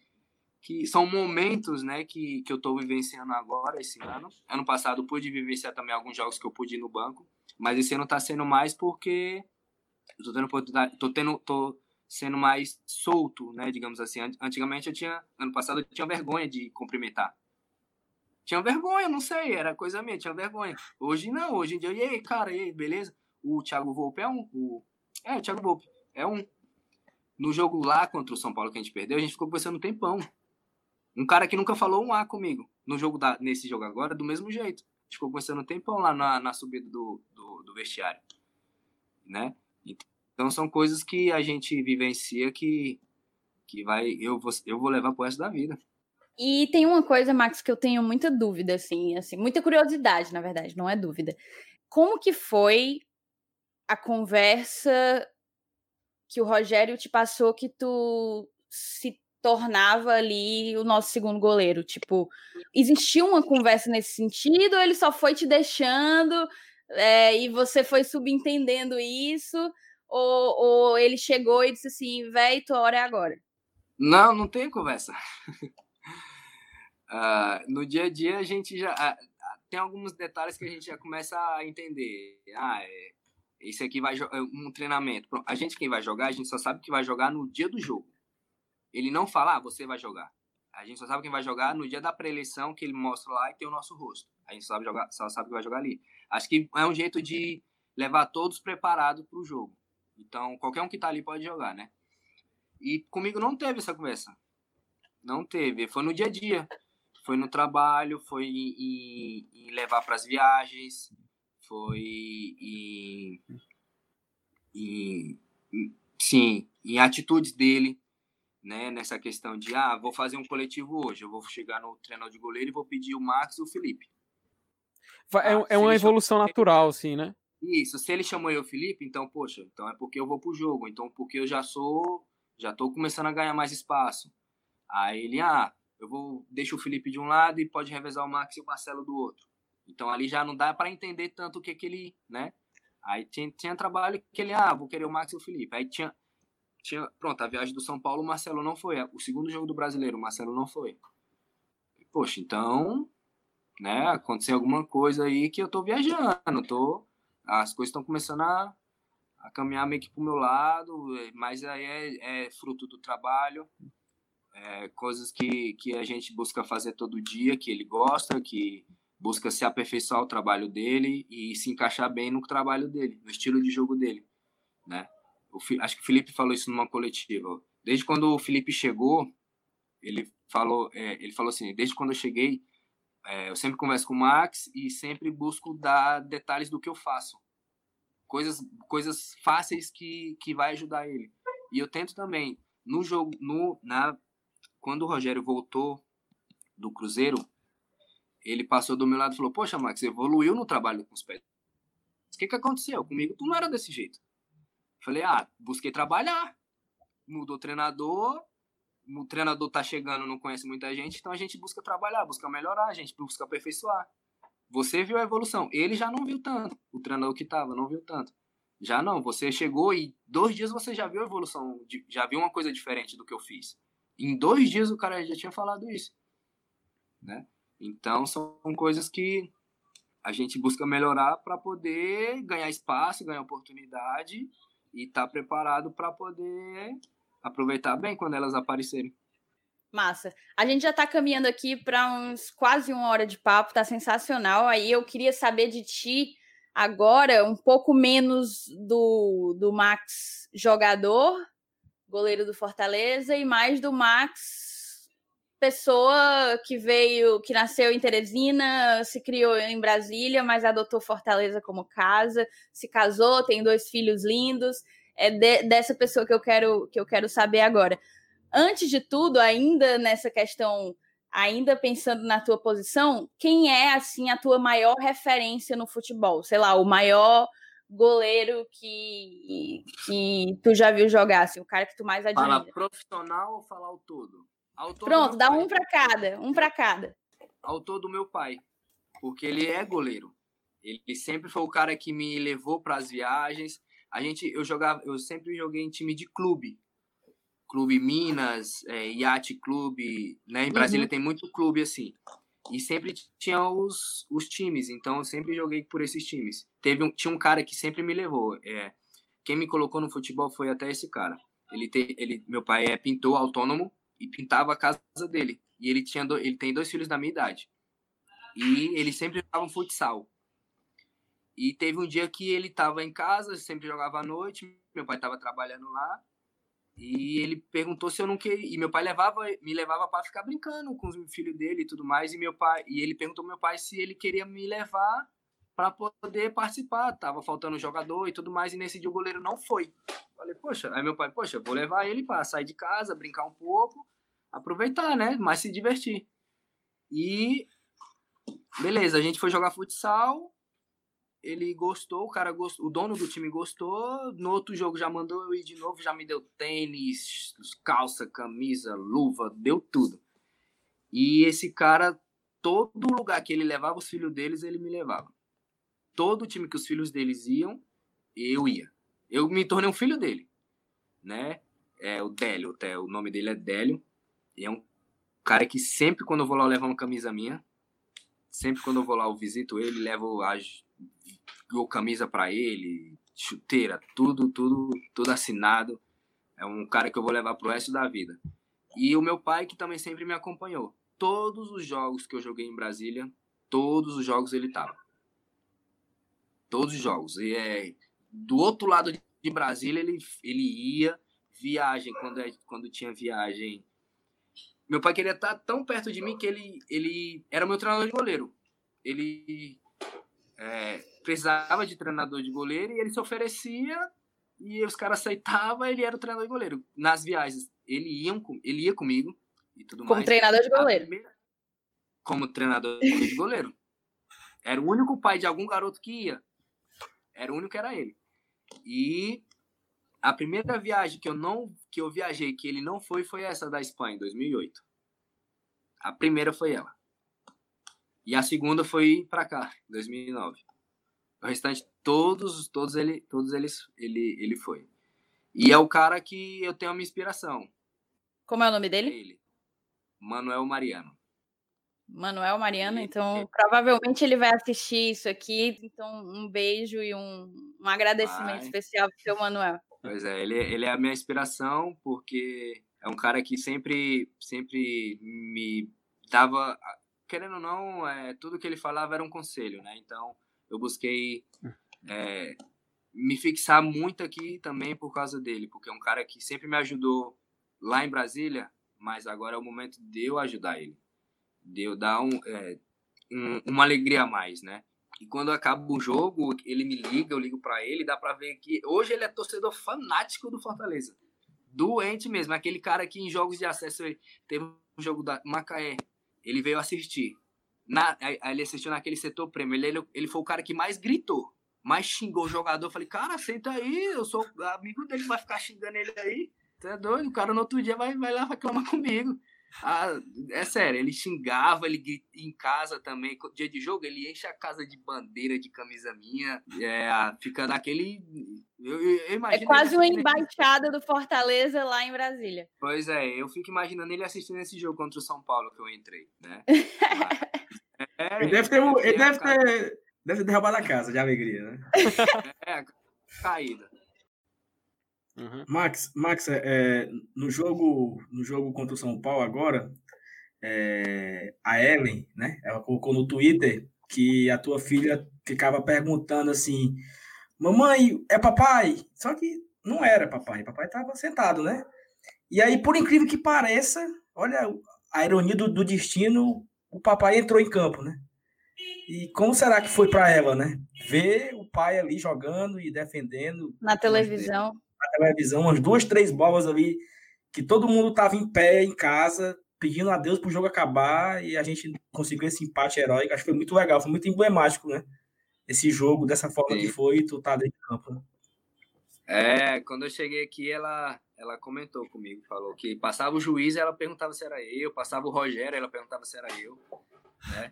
que são momentos né, que, que eu estou vivenciando agora, esse ano. Ano passado pude vivenciar também alguns jogos que eu pude ir no banco, mas esse ano está sendo mais porque eu tô tendo oportunidade, tô tendo, tô sendo mais solto, né, digamos assim. Antigamente eu tinha, ano passado eu tinha vergonha de cumprimentar. Tinha vergonha, não sei, era coisa minha, tinha vergonha. Hoje não, hoje em dia, e aí, cara, e aí, beleza? O Thiago Volpe é um, o, é, o Thiago Volpe é um. No jogo lá contra o São Paulo que a gente perdeu, a gente ficou conversando um tempão. Um cara que nunca falou um A comigo. No jogo da, nesse jogo agora, do mesmo jeito. A gente ficou conversando um tempão lá na, na subida do, do, do vestiário. Né? Então são coisas que a gente vivencia que, que vai eu vou, eu vou levar pro resto da vida. E tem uma coisa, Max, que eu tenho muita dúvida, assim, assim, muita curiosidade, na verdade, não é dúvida. Como que foi a conversa que o Rogério te passou que tu se tornava ali o nosso segundo goleiro? Tipo, existiu uma conversa nesse sentido ou ele só foi te deixando é, e você foi subentendendo isso? Ou, ou ele chegou e disse assim, velho, tua hora é agora? Não, não tem conversa. uh, <laughs> no dia a dia a gente já uh, tem alguns detalhes que a gente já começa a entender. Ah, é, esse aqui vai é um treinamento. A gente quem vai jogar, a gente só sabe que vai jogar no dia do jogo. Ele não fala, ah, você vai jogar. A gente só sabe quem vai jogar no dia da pré-eleição, que ele mostra lá e tem o nosso rosto. A gente sabe, jogar, só sabe que vai jogar ali. Acho que é um jeito de levar todos preparados para o jogo. Então, qualquer um que tá ali pode jogar, né? E comigo não teve essa conversa. Não teve. Foi no dia a dia. Foi no trabalho, foi em, em levar para as viagens, foi em, em, sim, em atitudes dele, né, nessa questão de, ah, vou fazer um coletivo hoje, eu vou chegar no treinador de goleiro e vou pedir o Max e o Felipe. É, ah, é uma evolução chamou... natural, sim, né? Isso, se ele chamou eu Felipe, então, poxa, então é porque eu vou pro jogo, então porque eu já sou, já tô começando a ganhar mais espaço. Aí ele, ah, eu vou, deixa o Felipe de um lado e pode revezar o Max e o Marcelo do outro. Então ali já não dá para entender tanto o que que ele, né? Aí tinha, tinha trabalho que ele, ah, vou querer o Max e o Felipe. Aí tinha, tinha, pronto, a viagem do São Paulo, o Marcelo não foi. O segundo jogo do Brasileiro, o Marcelo não foi. Poxa, então, né, aconteceu alguma coisa aí que eu tô viajando, tô, as coisas estão começando a, a caminhar meio que pro meu lado, mas aí é, é fruto do trabalho, é, coisas que, que a gente busca fazer todo dia, que ele gosta, que busca se aperfeiçoar o trabalho dele e se encaixar bem no trabalho dele, no estilo de jogo dele, né? Acho que o Felipe falou isso numa coletiva. Desde quando o Felipe chegou, ele falou, é, ele falou assim, desde quando eu cheguei, é, eu sempre converso com o Max e sempre busco dar detalhes do que eu faço, coisas, coisas fáceis que que vai ajudar ele. E eu tento também no jogo, no na quando o Rogério voltou do Cruzeiro, ele passou do meu lado e falou: Poxa, Max, evoluiu no trabalho com os pés. O que, que aconteceu? Comigo tu não era desse jeito. Falei: Ah, busquei trabalhar. Mudou o treinador. O treinador tá chegando, não conhece muita gente, então a gente busca trabalhar, busca melhorar, a gente busca aperfeiçoar. Você viu a evolução. Ele já não viu tanto. O treinador que tava não viu tanto. Já não. Você chegou e dois dias você já viu a evolução, já viu uma coisa diferente do que eu fiz. Em dois dias o cara já tinha falado isso, né? Então são coisas que a gente busca melhorar para poder ganhar espaço, ganhar oportunidade e estar tá preparado para poder aproveitar bem quando elas aparecerem. Massa. A gente já está caminhando aqui para uns quase uma hora de papo, tá sensacional. Aí eu queria saber de ti agora um pouco menos do, do Max jogador goleiro do Fortaleza, e mais do Max, pessoa que veio, que nasceu em Teresina, se criou em Brasília, mas adotou Fortaleza como casa, se casou, tem dois filhos lindos. É de, dessa pessoa que eu quero que eu quero saber agora. Antes de tudo, ainda nessa questão, ainda pensando na tua posição, quem é assim a tua maior referência no futebol? Sei lá, o maior goleiro que, que tu já viu jogar, assim, o cara que tu mais admira? Fala profissional ou falar o todo? Pronto, dá pai. um para cada, um para cada. Autor do meu pai, porque ele é goleiro. Ele sempre foi o cara que me levou para as viagens. A gente, eu jogava, eu sempre joguei em time de clube, Clube Minas, é, Yacht Clube, né? Em Brasília uhum. tem muito clube assim. E sempre tinha os, os times, então eu sempre joguei por esses times. Teve um, tinha um cara que sempre me levou. É, quem me colocou no futebol foi até esse cara. Ele tem, ele, meu pai é pintor autônomo e pintava a casa dele. E ele tinha, do, ele tem dois filhos da minha idade. E ele sempre jogava um futsal. E teve um dia que ele estava em casa, sempre jogava à noite. Meu pai estava trabalhando lá. E ele perguntou se eu não queria. E meu pai levava, me levava para ficar brincando com o filho dele e tudo mais. E meu pai, e ele perguntou ao meu pai se ele queria me levar para poder participar. Tava faltando jogador e tudo mais. E nesse dia o goleiro não foi. Falei, poxa, aí meu pai, poxa, vou levar ele para sair de casa, brincar um pouco, aproveitar, né? Mas se divertir. E beleza, a gente foi jogar futsal ele gostou, o cara gostou, o dono do time gostou. No outro jogo já mandou eu ir de novo, já me deu tênis, calça, camisa, luva, deu tudo. E esse cara, todo lugar que ele levava os filhos deles, ele me levava. Todo time que os filhos deles iam, eu ia. Eu me tornei um filho dele, né? É o Délio, até o nome dele é Délio. E é um cara que sempre quando eu vou lá eu levo uma camisa minha. Sempre quando eu vou lá eu visito ele, levo ou camisa para ele, chuteira, tudo, tudo, tudo assinado. É um cara que eu vou levar pro resto da vida. E o meu pai que também sempre me acompanhou. Todos os jogos que eu joguei em Brasília, todos os jogos ele tava. Todos os jogos. E é do outro lado de Brasília ele ele ia viagem quando é, quando tinha viagem. Meu pai queria estar tão perto de mim que ele ele era meu treinador de goleiro. Ele é, precisava de treinador de goleiro e ele se oferecia e os caras aceitavam, ele era o treinador de goleiro. Nas viagens, ele, iam, ele ia comigo e tudo como mais. treinador de goleiro. Primeira, como treinador de goleiro. Era o único pai de algum garoto que ia. Era o único que era ele. E a primeira viagem que eu não que eu viajei que ele não foi foi essa da Espanha em 2008. A primeira foi ela. E a segunda foi para cá, 2009. O restante todos todos ele todos eles ele ele foi. E é o cara que eu tenho uma inspiração. Como é o nome dele? Ele. Manuel Mariano. Manuel Mariano, então provavelmente ele vai assistir isso aqui. Então, um beijo e um, um agradecimento vai. especial para o seu Manuel. Pois é, ele, ele é a minha inspiração, porque é um cara que sempre, sempre me dava. Querendo ou não, é, tudo que ele falava era um conselho, né? Então, eu busquei é, me fixar muito aqui também por causa dele, porque é um cara que sempre me ajudou lá em Brasília, mas agora é o momento de eu ajudar ele de eu dar um, é, um, uma alegria a mais, né? E quando acaba o jogo, ele me liga, eu ligo para ele, dá para ver que hoje ele é torcedor fanático do Fortaleza. Doente mesmo, aquele cara que em jogos de acesso teve um jogo da Macaé, ele veio assistir. Na, ele assistiu naquele setor prêmio, ele, ele, ele foi o cara que mais gritou, mais xingou o jogador. Eu falei, cara, senta aí, eu sou amigo dele, vai ficar xingando ele aí. Você é doido? O cara no outro dia vai, vai lá reclamar comigo. Ah, é sério, ele xingava, ele em casa também, dia de jogo, ele enche a casa de bandeira de camisa minha, é, fica naquele. Eu, eu, eu é quase uma embaixada do Fortaleza lá em Brasília. Pois é, eu fico imaginando ele assistindo esse jogo contra o São Paulo que eu entrei, né? <laughs> é, ele deve ter, ele deve ter, deve ter derrubado a casa de alegria, né? É, caída. Uhum. Max, Max é, é, no jogo no jogo contra o São Paulo agora, é, a Ellen, né? Ela colocou no Twitter que a tua filha ficava perguntando assim: "Mamãe, é papai?" Só que não era papai, papai estava sentado, né? E aí, por incrível que pareça, olha a ironia do, do destino, o papai entrou em campo, né? E como será que foi para ela, né? Ver o pai ali jogando e defendendo na televisão na televisão, umas duas, três bolas ali, que todo mundo tava em pé em casa, pedindo a Deus pro jogo acabar, e a gente conseguiu esse empate heróico. Acho que foi muito legal, foi muito emblemático, né? Esse jogo, dessa forma Sim. que foi, tu tá dentro de campo. Né? É, quando eu cheguei aqui, ela, ela comentou comigo, falou que passava o juiz ela perguntava se era eu, passava o Rogério ela perguntava se era eu, né?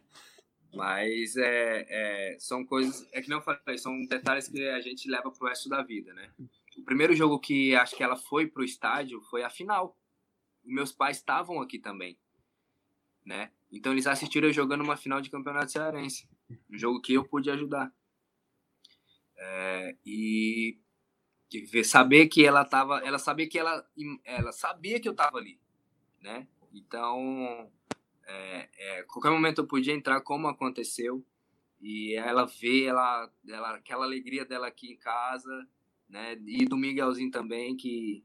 Mas é, é, são coisas, é que não falei, são detalhes que a gente leva pro resto da vida, né? O primeiro jogo que acho que ela foi pro estádio foi a final. Meus pais estavam aqui também, né? Então eles assistiram eu jogando uma final de campeonato cearense, um jogo que eu pude ajudar. É, e, e saber que ela tava, ela sabia que ela, ela sabia que eu tava ali, né? Então, é, é, qualquer momento eu podia entrar, como aconteceu, e ela vê ela, ela, aquela alegria dela aqui em casa, né? E do Miguelzinho também, que,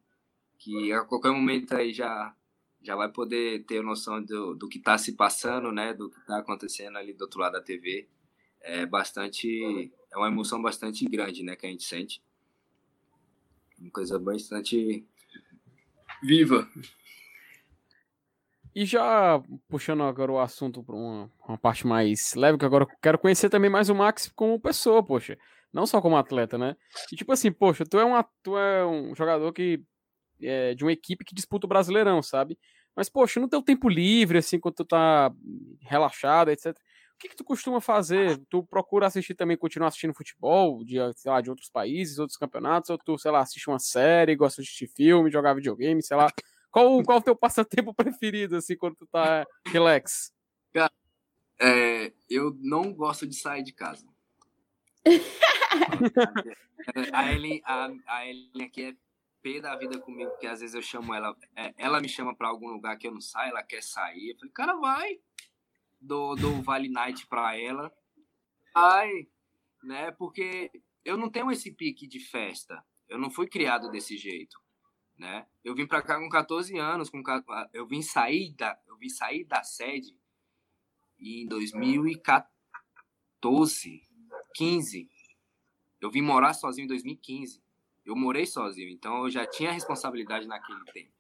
que a qualquer momento aí já, já vai poder ter noção do, do que está se passando, né? Do que está acontecendo ali do outro lado da TV. É bastante, é uma emoção bastante grande, né? Que a gente sente. Uma coisa bastante viva. E já puxando agora o assunto para uma, uma, parte mais leve, que agora eu quero conhecer também mais o Max como pessoa, poxa. Não só como atleta, né? E tipo assim, poxa, tu é, uma, tu é um jogador que é de uma equipe que disputa o Brasileirão, sabe? Mas, poxa, no teu tempo livre, assim, quando tu tá relaxado, etc. O que, que tu costuma fazer? Tu procura assistir também, continuar assistindo futebol de, sei lá, de outros países, outros campeonatos, ou tu, sei lá, assiste uma série, gosta de assistir filme, jogar videogame, sei lá. Qual, qual o teu <laughs> passatempo preferido, assim, quando tu tá relax? Cara, é, eu não gosto de sair de casa. <laughs> <laughs> a, Ellen, a, a Ellen aqui é pé da vida comigo, porque às vezes eu chamo ela, é, ela me chama para algum lugar que eu não saio, ela quer sair. Eu falei, cara, vai. Dou, dou Vale Night para ela. Ai, né? Porque eu não tenho esse pique de festa. Eu não fui criado desse jeito, né? Eu vim para cá com 14 anos, com eu vim sair da, eu vim sair da sede em 2014, 15. Eu vim morar sozinho em 2015. Eu morei sozinho, então eu já tinha responsabilidade naquele tempo,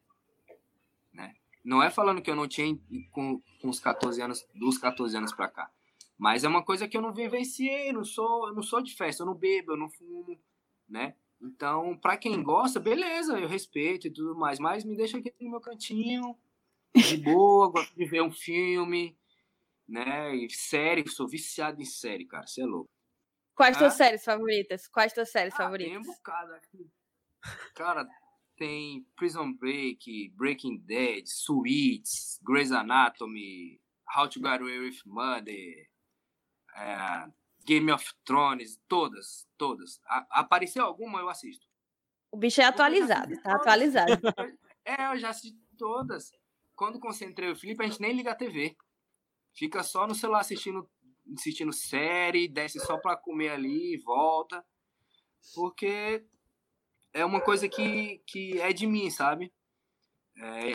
né? Não é falando que eu não tinha com, com os 14 anos, dos 14 anos para cá. Mas é uma coisa que eu não vivenciei, não sou, eu não sou de festa, eu não bebo, eu não fumo, né? Então, para quem gosta, beleza, eu respeito e tudo mais, mas me deixa aqui no meu cantinho, de boa, gosto de ver um filme, né? E série, sou viciado em série, cara, você é louco. Quais ah? tuas séries favoritas? Quais tuas séries ah, favoritas? Tem um bocado aqui. Cara, tem Prison Break, Breaking Dead, Suits, Grey's Anatomy, How to Get Away with Murder, é, Game of Thrones, todas, todas. A, apareceu alguma, eu assisto. O bicho é atualizado, tá atualizado. <laughs> É, eu já assisti todas. Quando concentrei o Felipe, a gente nem liga a TV. Fica só no celular assistindo, assistindo série, desce só pra comer ali e volta. Porque é uma coisa que, que é de mim, sabe? É,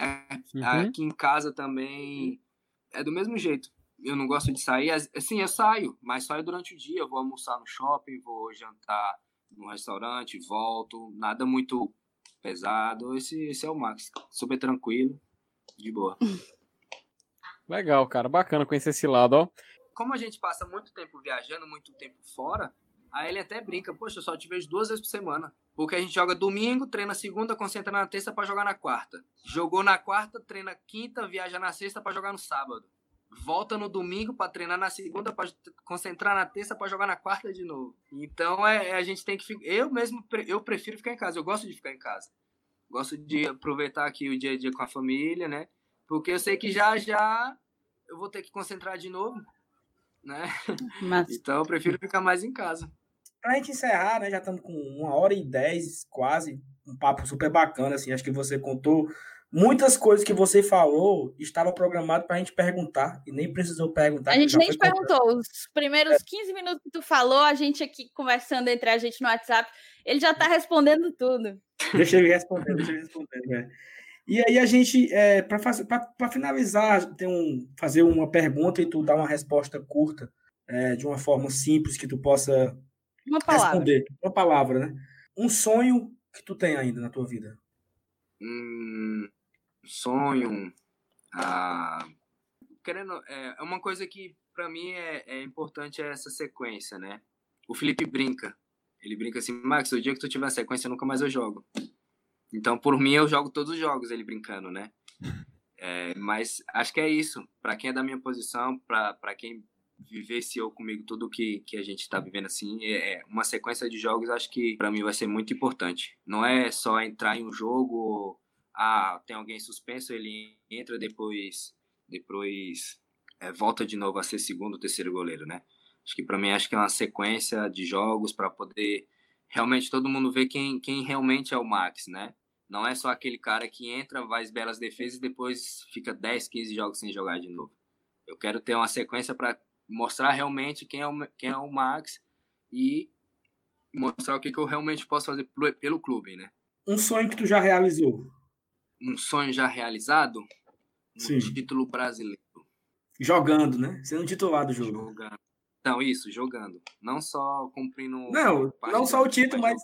uhum. Aqui em casa também é do mesmo jeito. Eu não gosto de sair. Assim, eu saio, mas saio durante o dia. Eu vou almoçar no shopping, vou jantar no restaurante, volto. Nada muito pesado. Esse, esse é o Max. Super tranquilo, de boa. Legal, cara. Bacana conhecer esse lado, ó. Como a gente passa muito tempo viajando, muito tempo fora, aí ele até brinca, poxa, eu só te vejo duas vezes por semana. Porque a gente joga domingo, treina segunda, concentra na terça para jogar na quarta. Jogou na quarta, treina quinta, viaja na sexta para jogar no sábado. Volta no domingo para treinar na segunda, para concentrar na terça para jogar na quarta de novo. Então é, a gente tem que. Eu mesmo eu prefiro ficar em casa. Eu gosto de ficar em casa. Gosto de aproveitar aqui o dia a dia com a família, né? Porque eu sei que já já eu vou ter que concentrar de novo, né? Mas... Então eu prefiro ficar mais em casa. Pra gente encerrar, né? Já estamos com uma hora e dez, quase. Um papo super bacana, assim. Acho que você contou muitas coisas que você falou estava programado para a gente perguntar e nem precisou perguntar. A gente nem te perguntou. Os primeiros 15 minutos que tu falou, a gente aqui conversando entre a gente no WhatsApp, ele já está respondendo tudo. Deixa ele responder, deixa ele responder, né? E aí a gente, é, para finalizar, tem um, fazer uma pergunta e tu dar uma resposta curta, é, de uma forma simples que tu possa uma. Responder. Uma palavra, né? Um sonho que tu tem ainda na tua vida. Hum, sonho. Ah, querendo, é, é uma coisa que para mim é, é importante é essa sequência, né? O Felipe brinca. Ele brinca assim, Max, o dia que tu tiver sequência, nunca mais eu jogo. Então, por mim, eu jogo todos os jogos, ele brincando, né? <laughs> É, mas acho que é isso. Para quem é da minha posição, para quem vivenciou comigo tudo que, que a gente está vivendo assim. É, é uma sequência de jogos, acho que para mim vai ser muito importante. Não é só entrar em um jogo, ah, tem alguém suspenso, ele entra depois, depois é, volta de novo a ser segundo, terceiro goleiro, né? Acho que para mim acho que é uma sequência de jogos para poder realmente todo mundo ver quem, quem realmente é o Max, né? Não é só aquele cara que entra, faz belas defesas e depois fica 10, 15 jogos sem jogar de novo. Eu quero ter uma sequência para mostrar realmente quem é o, quem é o Max e mostrar o que, que eu realmente posso fazer pelo clube, né? Um sonho que tu já realizou? Um sonho já realizado? Um Sim. título brasileiro. Jogando, né? Sendo titular do jogo. Jogando. Não, isso, jogando. Não só cumprindo. Não, não só o título, mas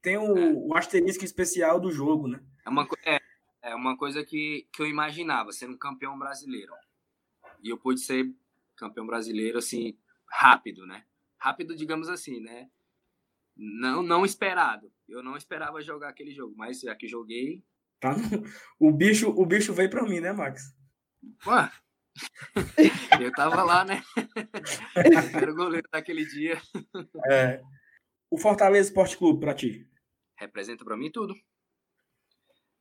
tem o, é. o asterisco especial do jogo, né? É uma, é, é uma coisa que, que eu imaginava, sendo campeão brasileiro. E eu pude ser campeão brasileiro, assim, rápido, né? Rápido, digamos assim, né? Não, não esperado. Eu não esperava jogar aquele jogo, mas já que joguei. Tá o bicho, o bicho veio para mim, né, Max? Ué, eu tava lá, né? <laughs> Era o goleiro daquele dia. É. O Fortaleza Esporte Clube para ti? Representa para mim tudo.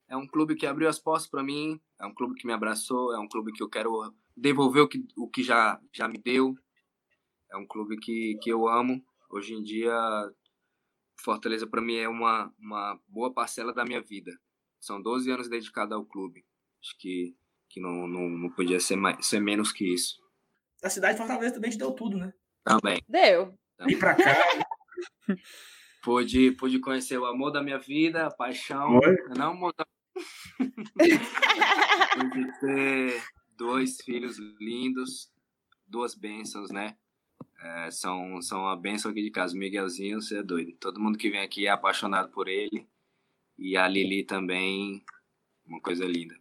É um clube que abriu as portas para mim, é um clube que me abraçou, é um clube que eu quero devolver o que, o que já, já me deu. É um clube que, que eu amo. Hoje em dia, Fortaleza para mim é uma, uma boa parcela da minha vida. São 12 anos dedicados ao clube. Acho que, que não, não, não podia ser, mais, ser menos que isso. A cidade de Fortaleza também te deu tudo, né? Também. Deu. Também. E pra cá. <laughs> pude, pude conhecer o amor da minha vida, a paixão. Oi? Não, amor da... <laughs> pude ter dois filhos lindos, duas bênçãos, né? é, são, são uma benção aqui de casa. O Miguelzinho, você é doido. Todo mundo que vem aqui é apaixonado por ele. E a Lili também, uma coisa linda.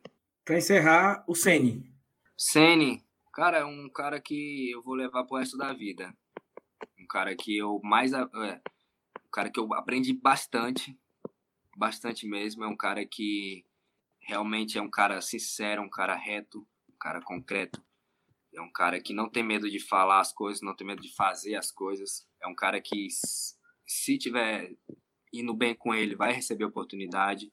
Para encerrar, o Sene. Sene, cara, é um cara que eu vou levar pro resto da vida. Um cara que eu mais. É, um cara que eu aprendi bastante. Bastante mesmo. É um cara que realmente é um cara sincero, um cara reto, um cara concreto. É um cara que não tem medo de falar as coisas, não tem medo de fazer as coisas. É um cara que, se tiver indo bem com ele, vai receber oportunidade,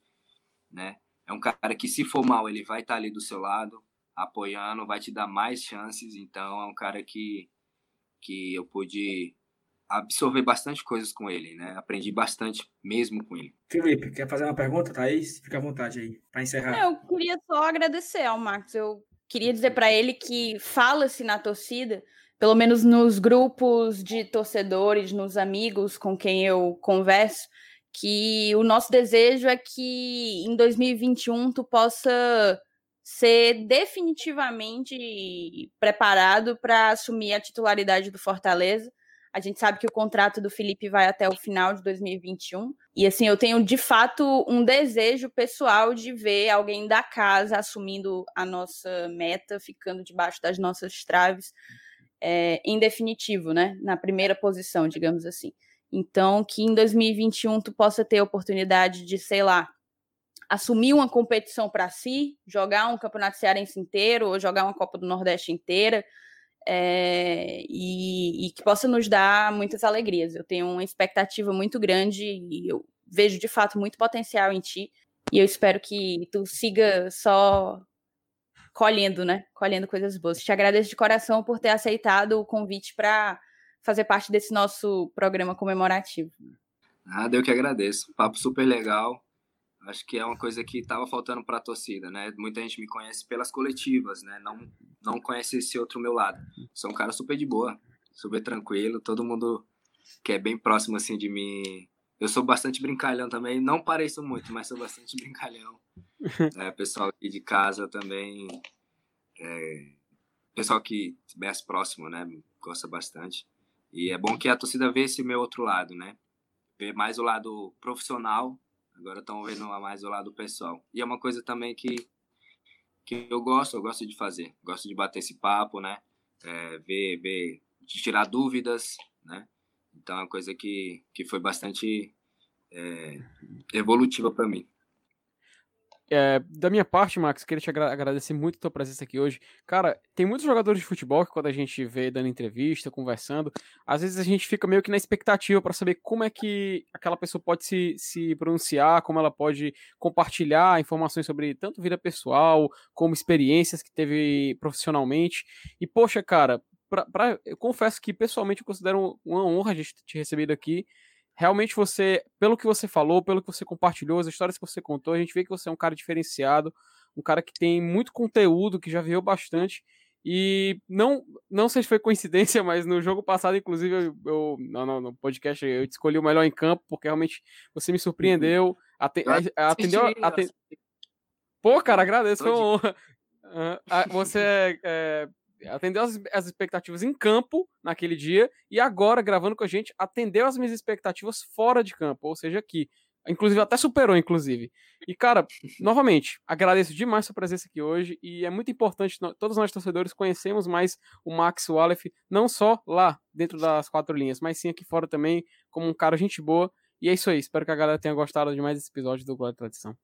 né? É um cara que, se for mal, ele vai estar ali do seu lado, apoiando, vai te dar mais chances. Então, é um cara que, que eu pude absorver bastante coisas com ele, né? Aprendi bastante mesmo com ele. Felipe, quer fazer uma pergunta, Thaís? Fica à vontade aí, para encerrar. Eu queria só agradecer ao Marcos. Eu queria dizer para ele que fala-se na torcida, pelo menos nos grupos de torcedores, nos amigos com quem eu converso, que o nosso desejo é que em 2021 tu possa ser definitivamente preparado para assumir a titularidade do Fortaleza. A gente sabe que o contrato do Felipe vai até o final de 2021. E assim, eu tenho de fato um desejo pessoal de ver alguém da casa assumindo a nossa meta, ficando debaixo das nossas traves, é, em definitivo, né? Na primeira posição, digamos assim. Então, que em 2021 tu possa ter a oportunidade de, sei lá, assumir uma competição para si, jogar um campeonato cearense inteiro ou jogar uma Copa do Nordeste inteira é, e, e, que possa nos dar muitas alegrias. Eu tenho uma expectativa muito grande e eu vejo de fato muito potencial em ti. E eu espero que tu siga só colhendo, né? Colhendo coisas boas. Te agradeço de coração por ter aceitado o convite para fazer parte desse nosso programa comemorativo. Nada, eu que agradeço. Papo super legal. Acho que é uma coisa que estava faltando para a torcida, né? Muita gente me conhece pelas coletivas, né? Não, não conhece esse outro meu lado. Sou um cara super de boa, super tranquilo. Todo mundo que é bem próximo assim de mim. Eu sou bastante brincalhão também. Não pareço muito, mas sou bastante <laughs> brincalhão. <laughs> É, pessoal aqui de casa também. É, pessoal que mais próximo, né? Gosta bastante. E é bom que a torcida vê esse meu outro lado, né? Ver mais o lado profissional Agora estão vendo mais o lado pessoal. E é uma coisa também que, que eu gosto, eu gosto de fazer. Gosto de bater esse papo, né? É, ver, ver, de tirar dúvidas, né? Então é uma coisa que, que foi bastante é, evolutiva para mim. É, da minha parte, Max, queria te agra agradecer muito a tua presença aqui hoje. Cara, tem muitos jogadores de futebol que quando a gente vê dando entrevista, conversando, às vezes a gente fica meio que na expectativa para saber como é que aquela pessoa pode se, se pronunciar, como ela pode compartilhar informações sobre tanto vida pessoal, como experiências que teve profissionalmente. E, poxa, cara, pra, pra, eu confesso que pessoalmente eu considero uma honra a gente te recebido aqui realmente você, pelo que você falou, pelo que você compartilhou, as histórias que você contou, a gente vê que você é um cara diferenciado, um cara que tem muito conteúdo, que já viu bastante. E não, não sei se foi coincidência, <laughs> mas no jogo passado, inclusive, eu, eu não, não, no podcast eu escolhi o melhor em campo, porque realmente você me surpreendeu. Uhum. atendeu. Atend... Pô, cara, agradeço, foi uma honra. Uh, você é, é atendeu as, as, expectativas em campo naquele dia e agora, gravando com a gente, atendeu as minhas expectativas fora de campo, ou seja, aqui. Inclusive, até superou, inclusive. E, cara, <laughs> novamente, agradeço demais sua presença aqui hoje e é muito importante, todos nós torcedores conhecemos mais o Max Wallef, não só lá, dentro das quatro linhas, mas sim aqui fora também, como um cara gente boa. E é isso aí, espero que a galera tenha gostado de mais esse episódio do Glória e Tradição.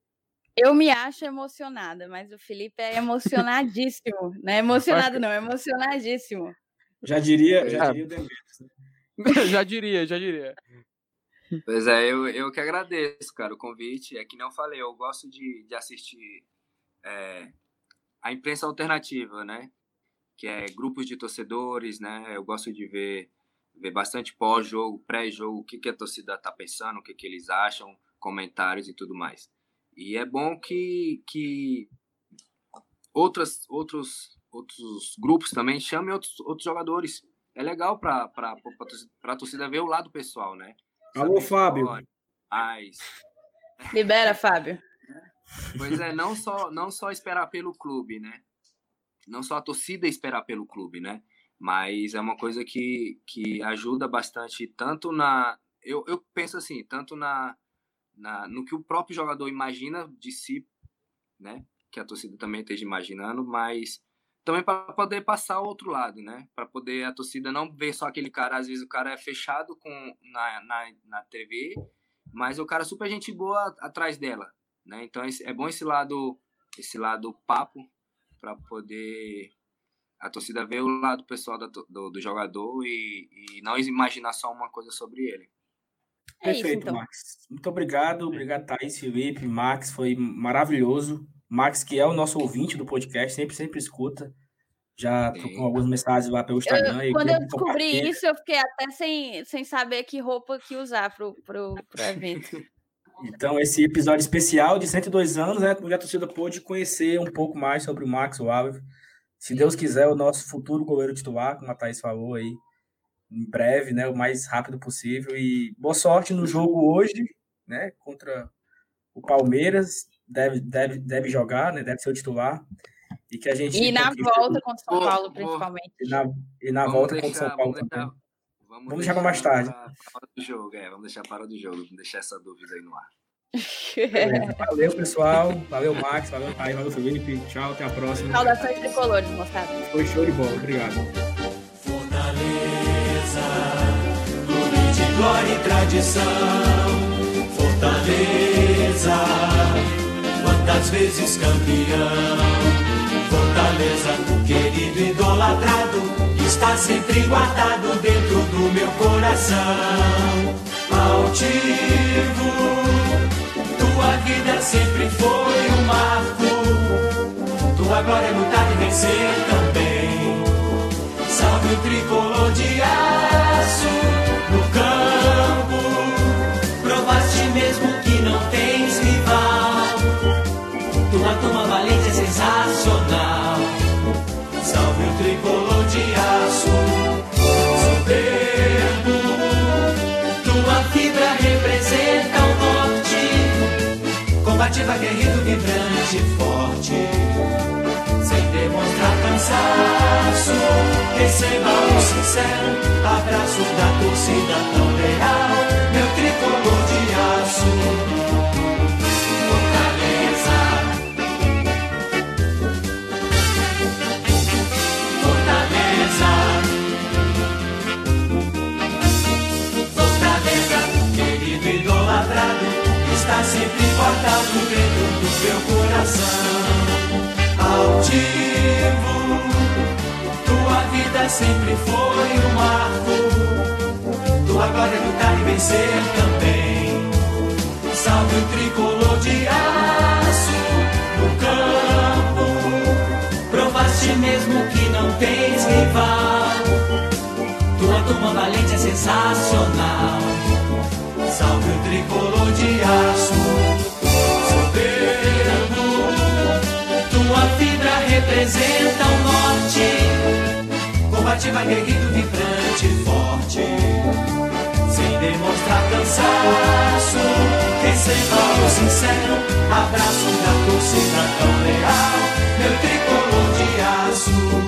Eu me acho emocionada, mas o Felipe é emocionadíssimo. <laughs> Não é emocionado, não, é emocionadíssimo. Já diria, já diria o Demetrius. <laughs> Né? já diria, já diria. Pois é, eu, eu que agradeço, cara, o convite. É que não falei, eu gosto de, de assistir é, a imprensa alternativa, né? Que é grupos de torcedores, né? Eu gosto de ver, ver bastante pós-jogo, pré-jogo, o que, que a torcida tá pensando, o que, que eles acham, comentários e tudo mais. E é bom que, que outras, outros, outros grupos também chamem outros, outros jogadores. É legal para a torcida ver o lado pessoal, né? Alô, Fábio. Mas... Libera, Fábio. Pois é, não só, não só esperar pelo clube, né? Não só a torcida esperar pelo clube, né? mas é uma coisa que, que ajuda bastante, tanto na. Eu, eu penso assim, tanto na, na no que o próprio jogador imagina de si, né? Que a torcida também esteja imaginando, mas também para poder passar ao outro lado, né? Para poder a torcida não ver só aquele cara, às vezes o cara é fechado com na, na, na TV, mas o cara é super gente boa atrás dela, né? Então é bom esse lado esse lado papo para poder a torcida ver o lado pessoal do, do, do jogador e, e, não imaginar só uma coisa sobre ele. É Perfeito, isso, então. Max. Muito obrigado. Obrigado, Thaís, Felipe, Max. Foi maravilhoso. Max, que é o nosso ouvinte do podcast, sempre, sempre escuta. Já tô com algumas mensagens lá pelo Instagram. Eu, quando eu descobri isso, eu fiquei até sem, sem saber que roupa que usar pro, pro, pro evento. <laughs> então, esse episódio especial de 102 anos, né? Onde a torcida pôde conhecer um pouco mais sobre o Max Waller se Deus quiser, o nosso futuro goleiro titular, como a Thaís falou aí, em breve, né, o mais rápido possível. E boa sorte no jogo hoje, né, contra o Palmeiras. Deve, deve, deve jogar, né, deve ser o titular. E que a gente. E na volta contra o São Paulo, principalmente. E na, e na volta deixar, contra o São Paulo vamos também. Deixar, vamos, vamos deixar para mais tarde. Para do jogo, é, vamos deixar para do jogo, vamos deixar essa dúvida aí no ar. Valeu, pessoal. Valeu, Max. Valeu, Thay. Valeu, Felipe. Tchau, até a próxima. Saudações tricolores, moçada. Foi show de bola. Obrigado. Fortaleza, clube de glória e tradição. Fortaleza, quantas vezes campeão. Fortaleza, querido idolatrado, está sempre guardado dentro do meu coração. Altivo tua vida sempre foi um marco. Tua glória é lutar e vencer também. Salve o tricolor de aço no campo. Provaste mesmo que não tens rival. Tua toma valente é sensacional. Salve o tricolor de aço. Soberbo. Tua fibra representa combativa, guerreiro, vibrante, forte. Demonstrar cansaço, receba o sincero abraço da torcida tão leal. Meu tricolor de aço. sempre guardado dentro do meu coração. Altivo, tua vida sempre foi um marco. Tua glória é lutar e vencer também. Salve o tricolor de aço no campo. Provaste mesmo que não tens rival. Tua turma valente é sensacional. Salve o tricolor de aço, representa o norte, combativa, guerreiro, vibrante, forte, sem demonstrar cansaço. Receba o sincero abraço da torcida tão leal, meu tricolor de aço.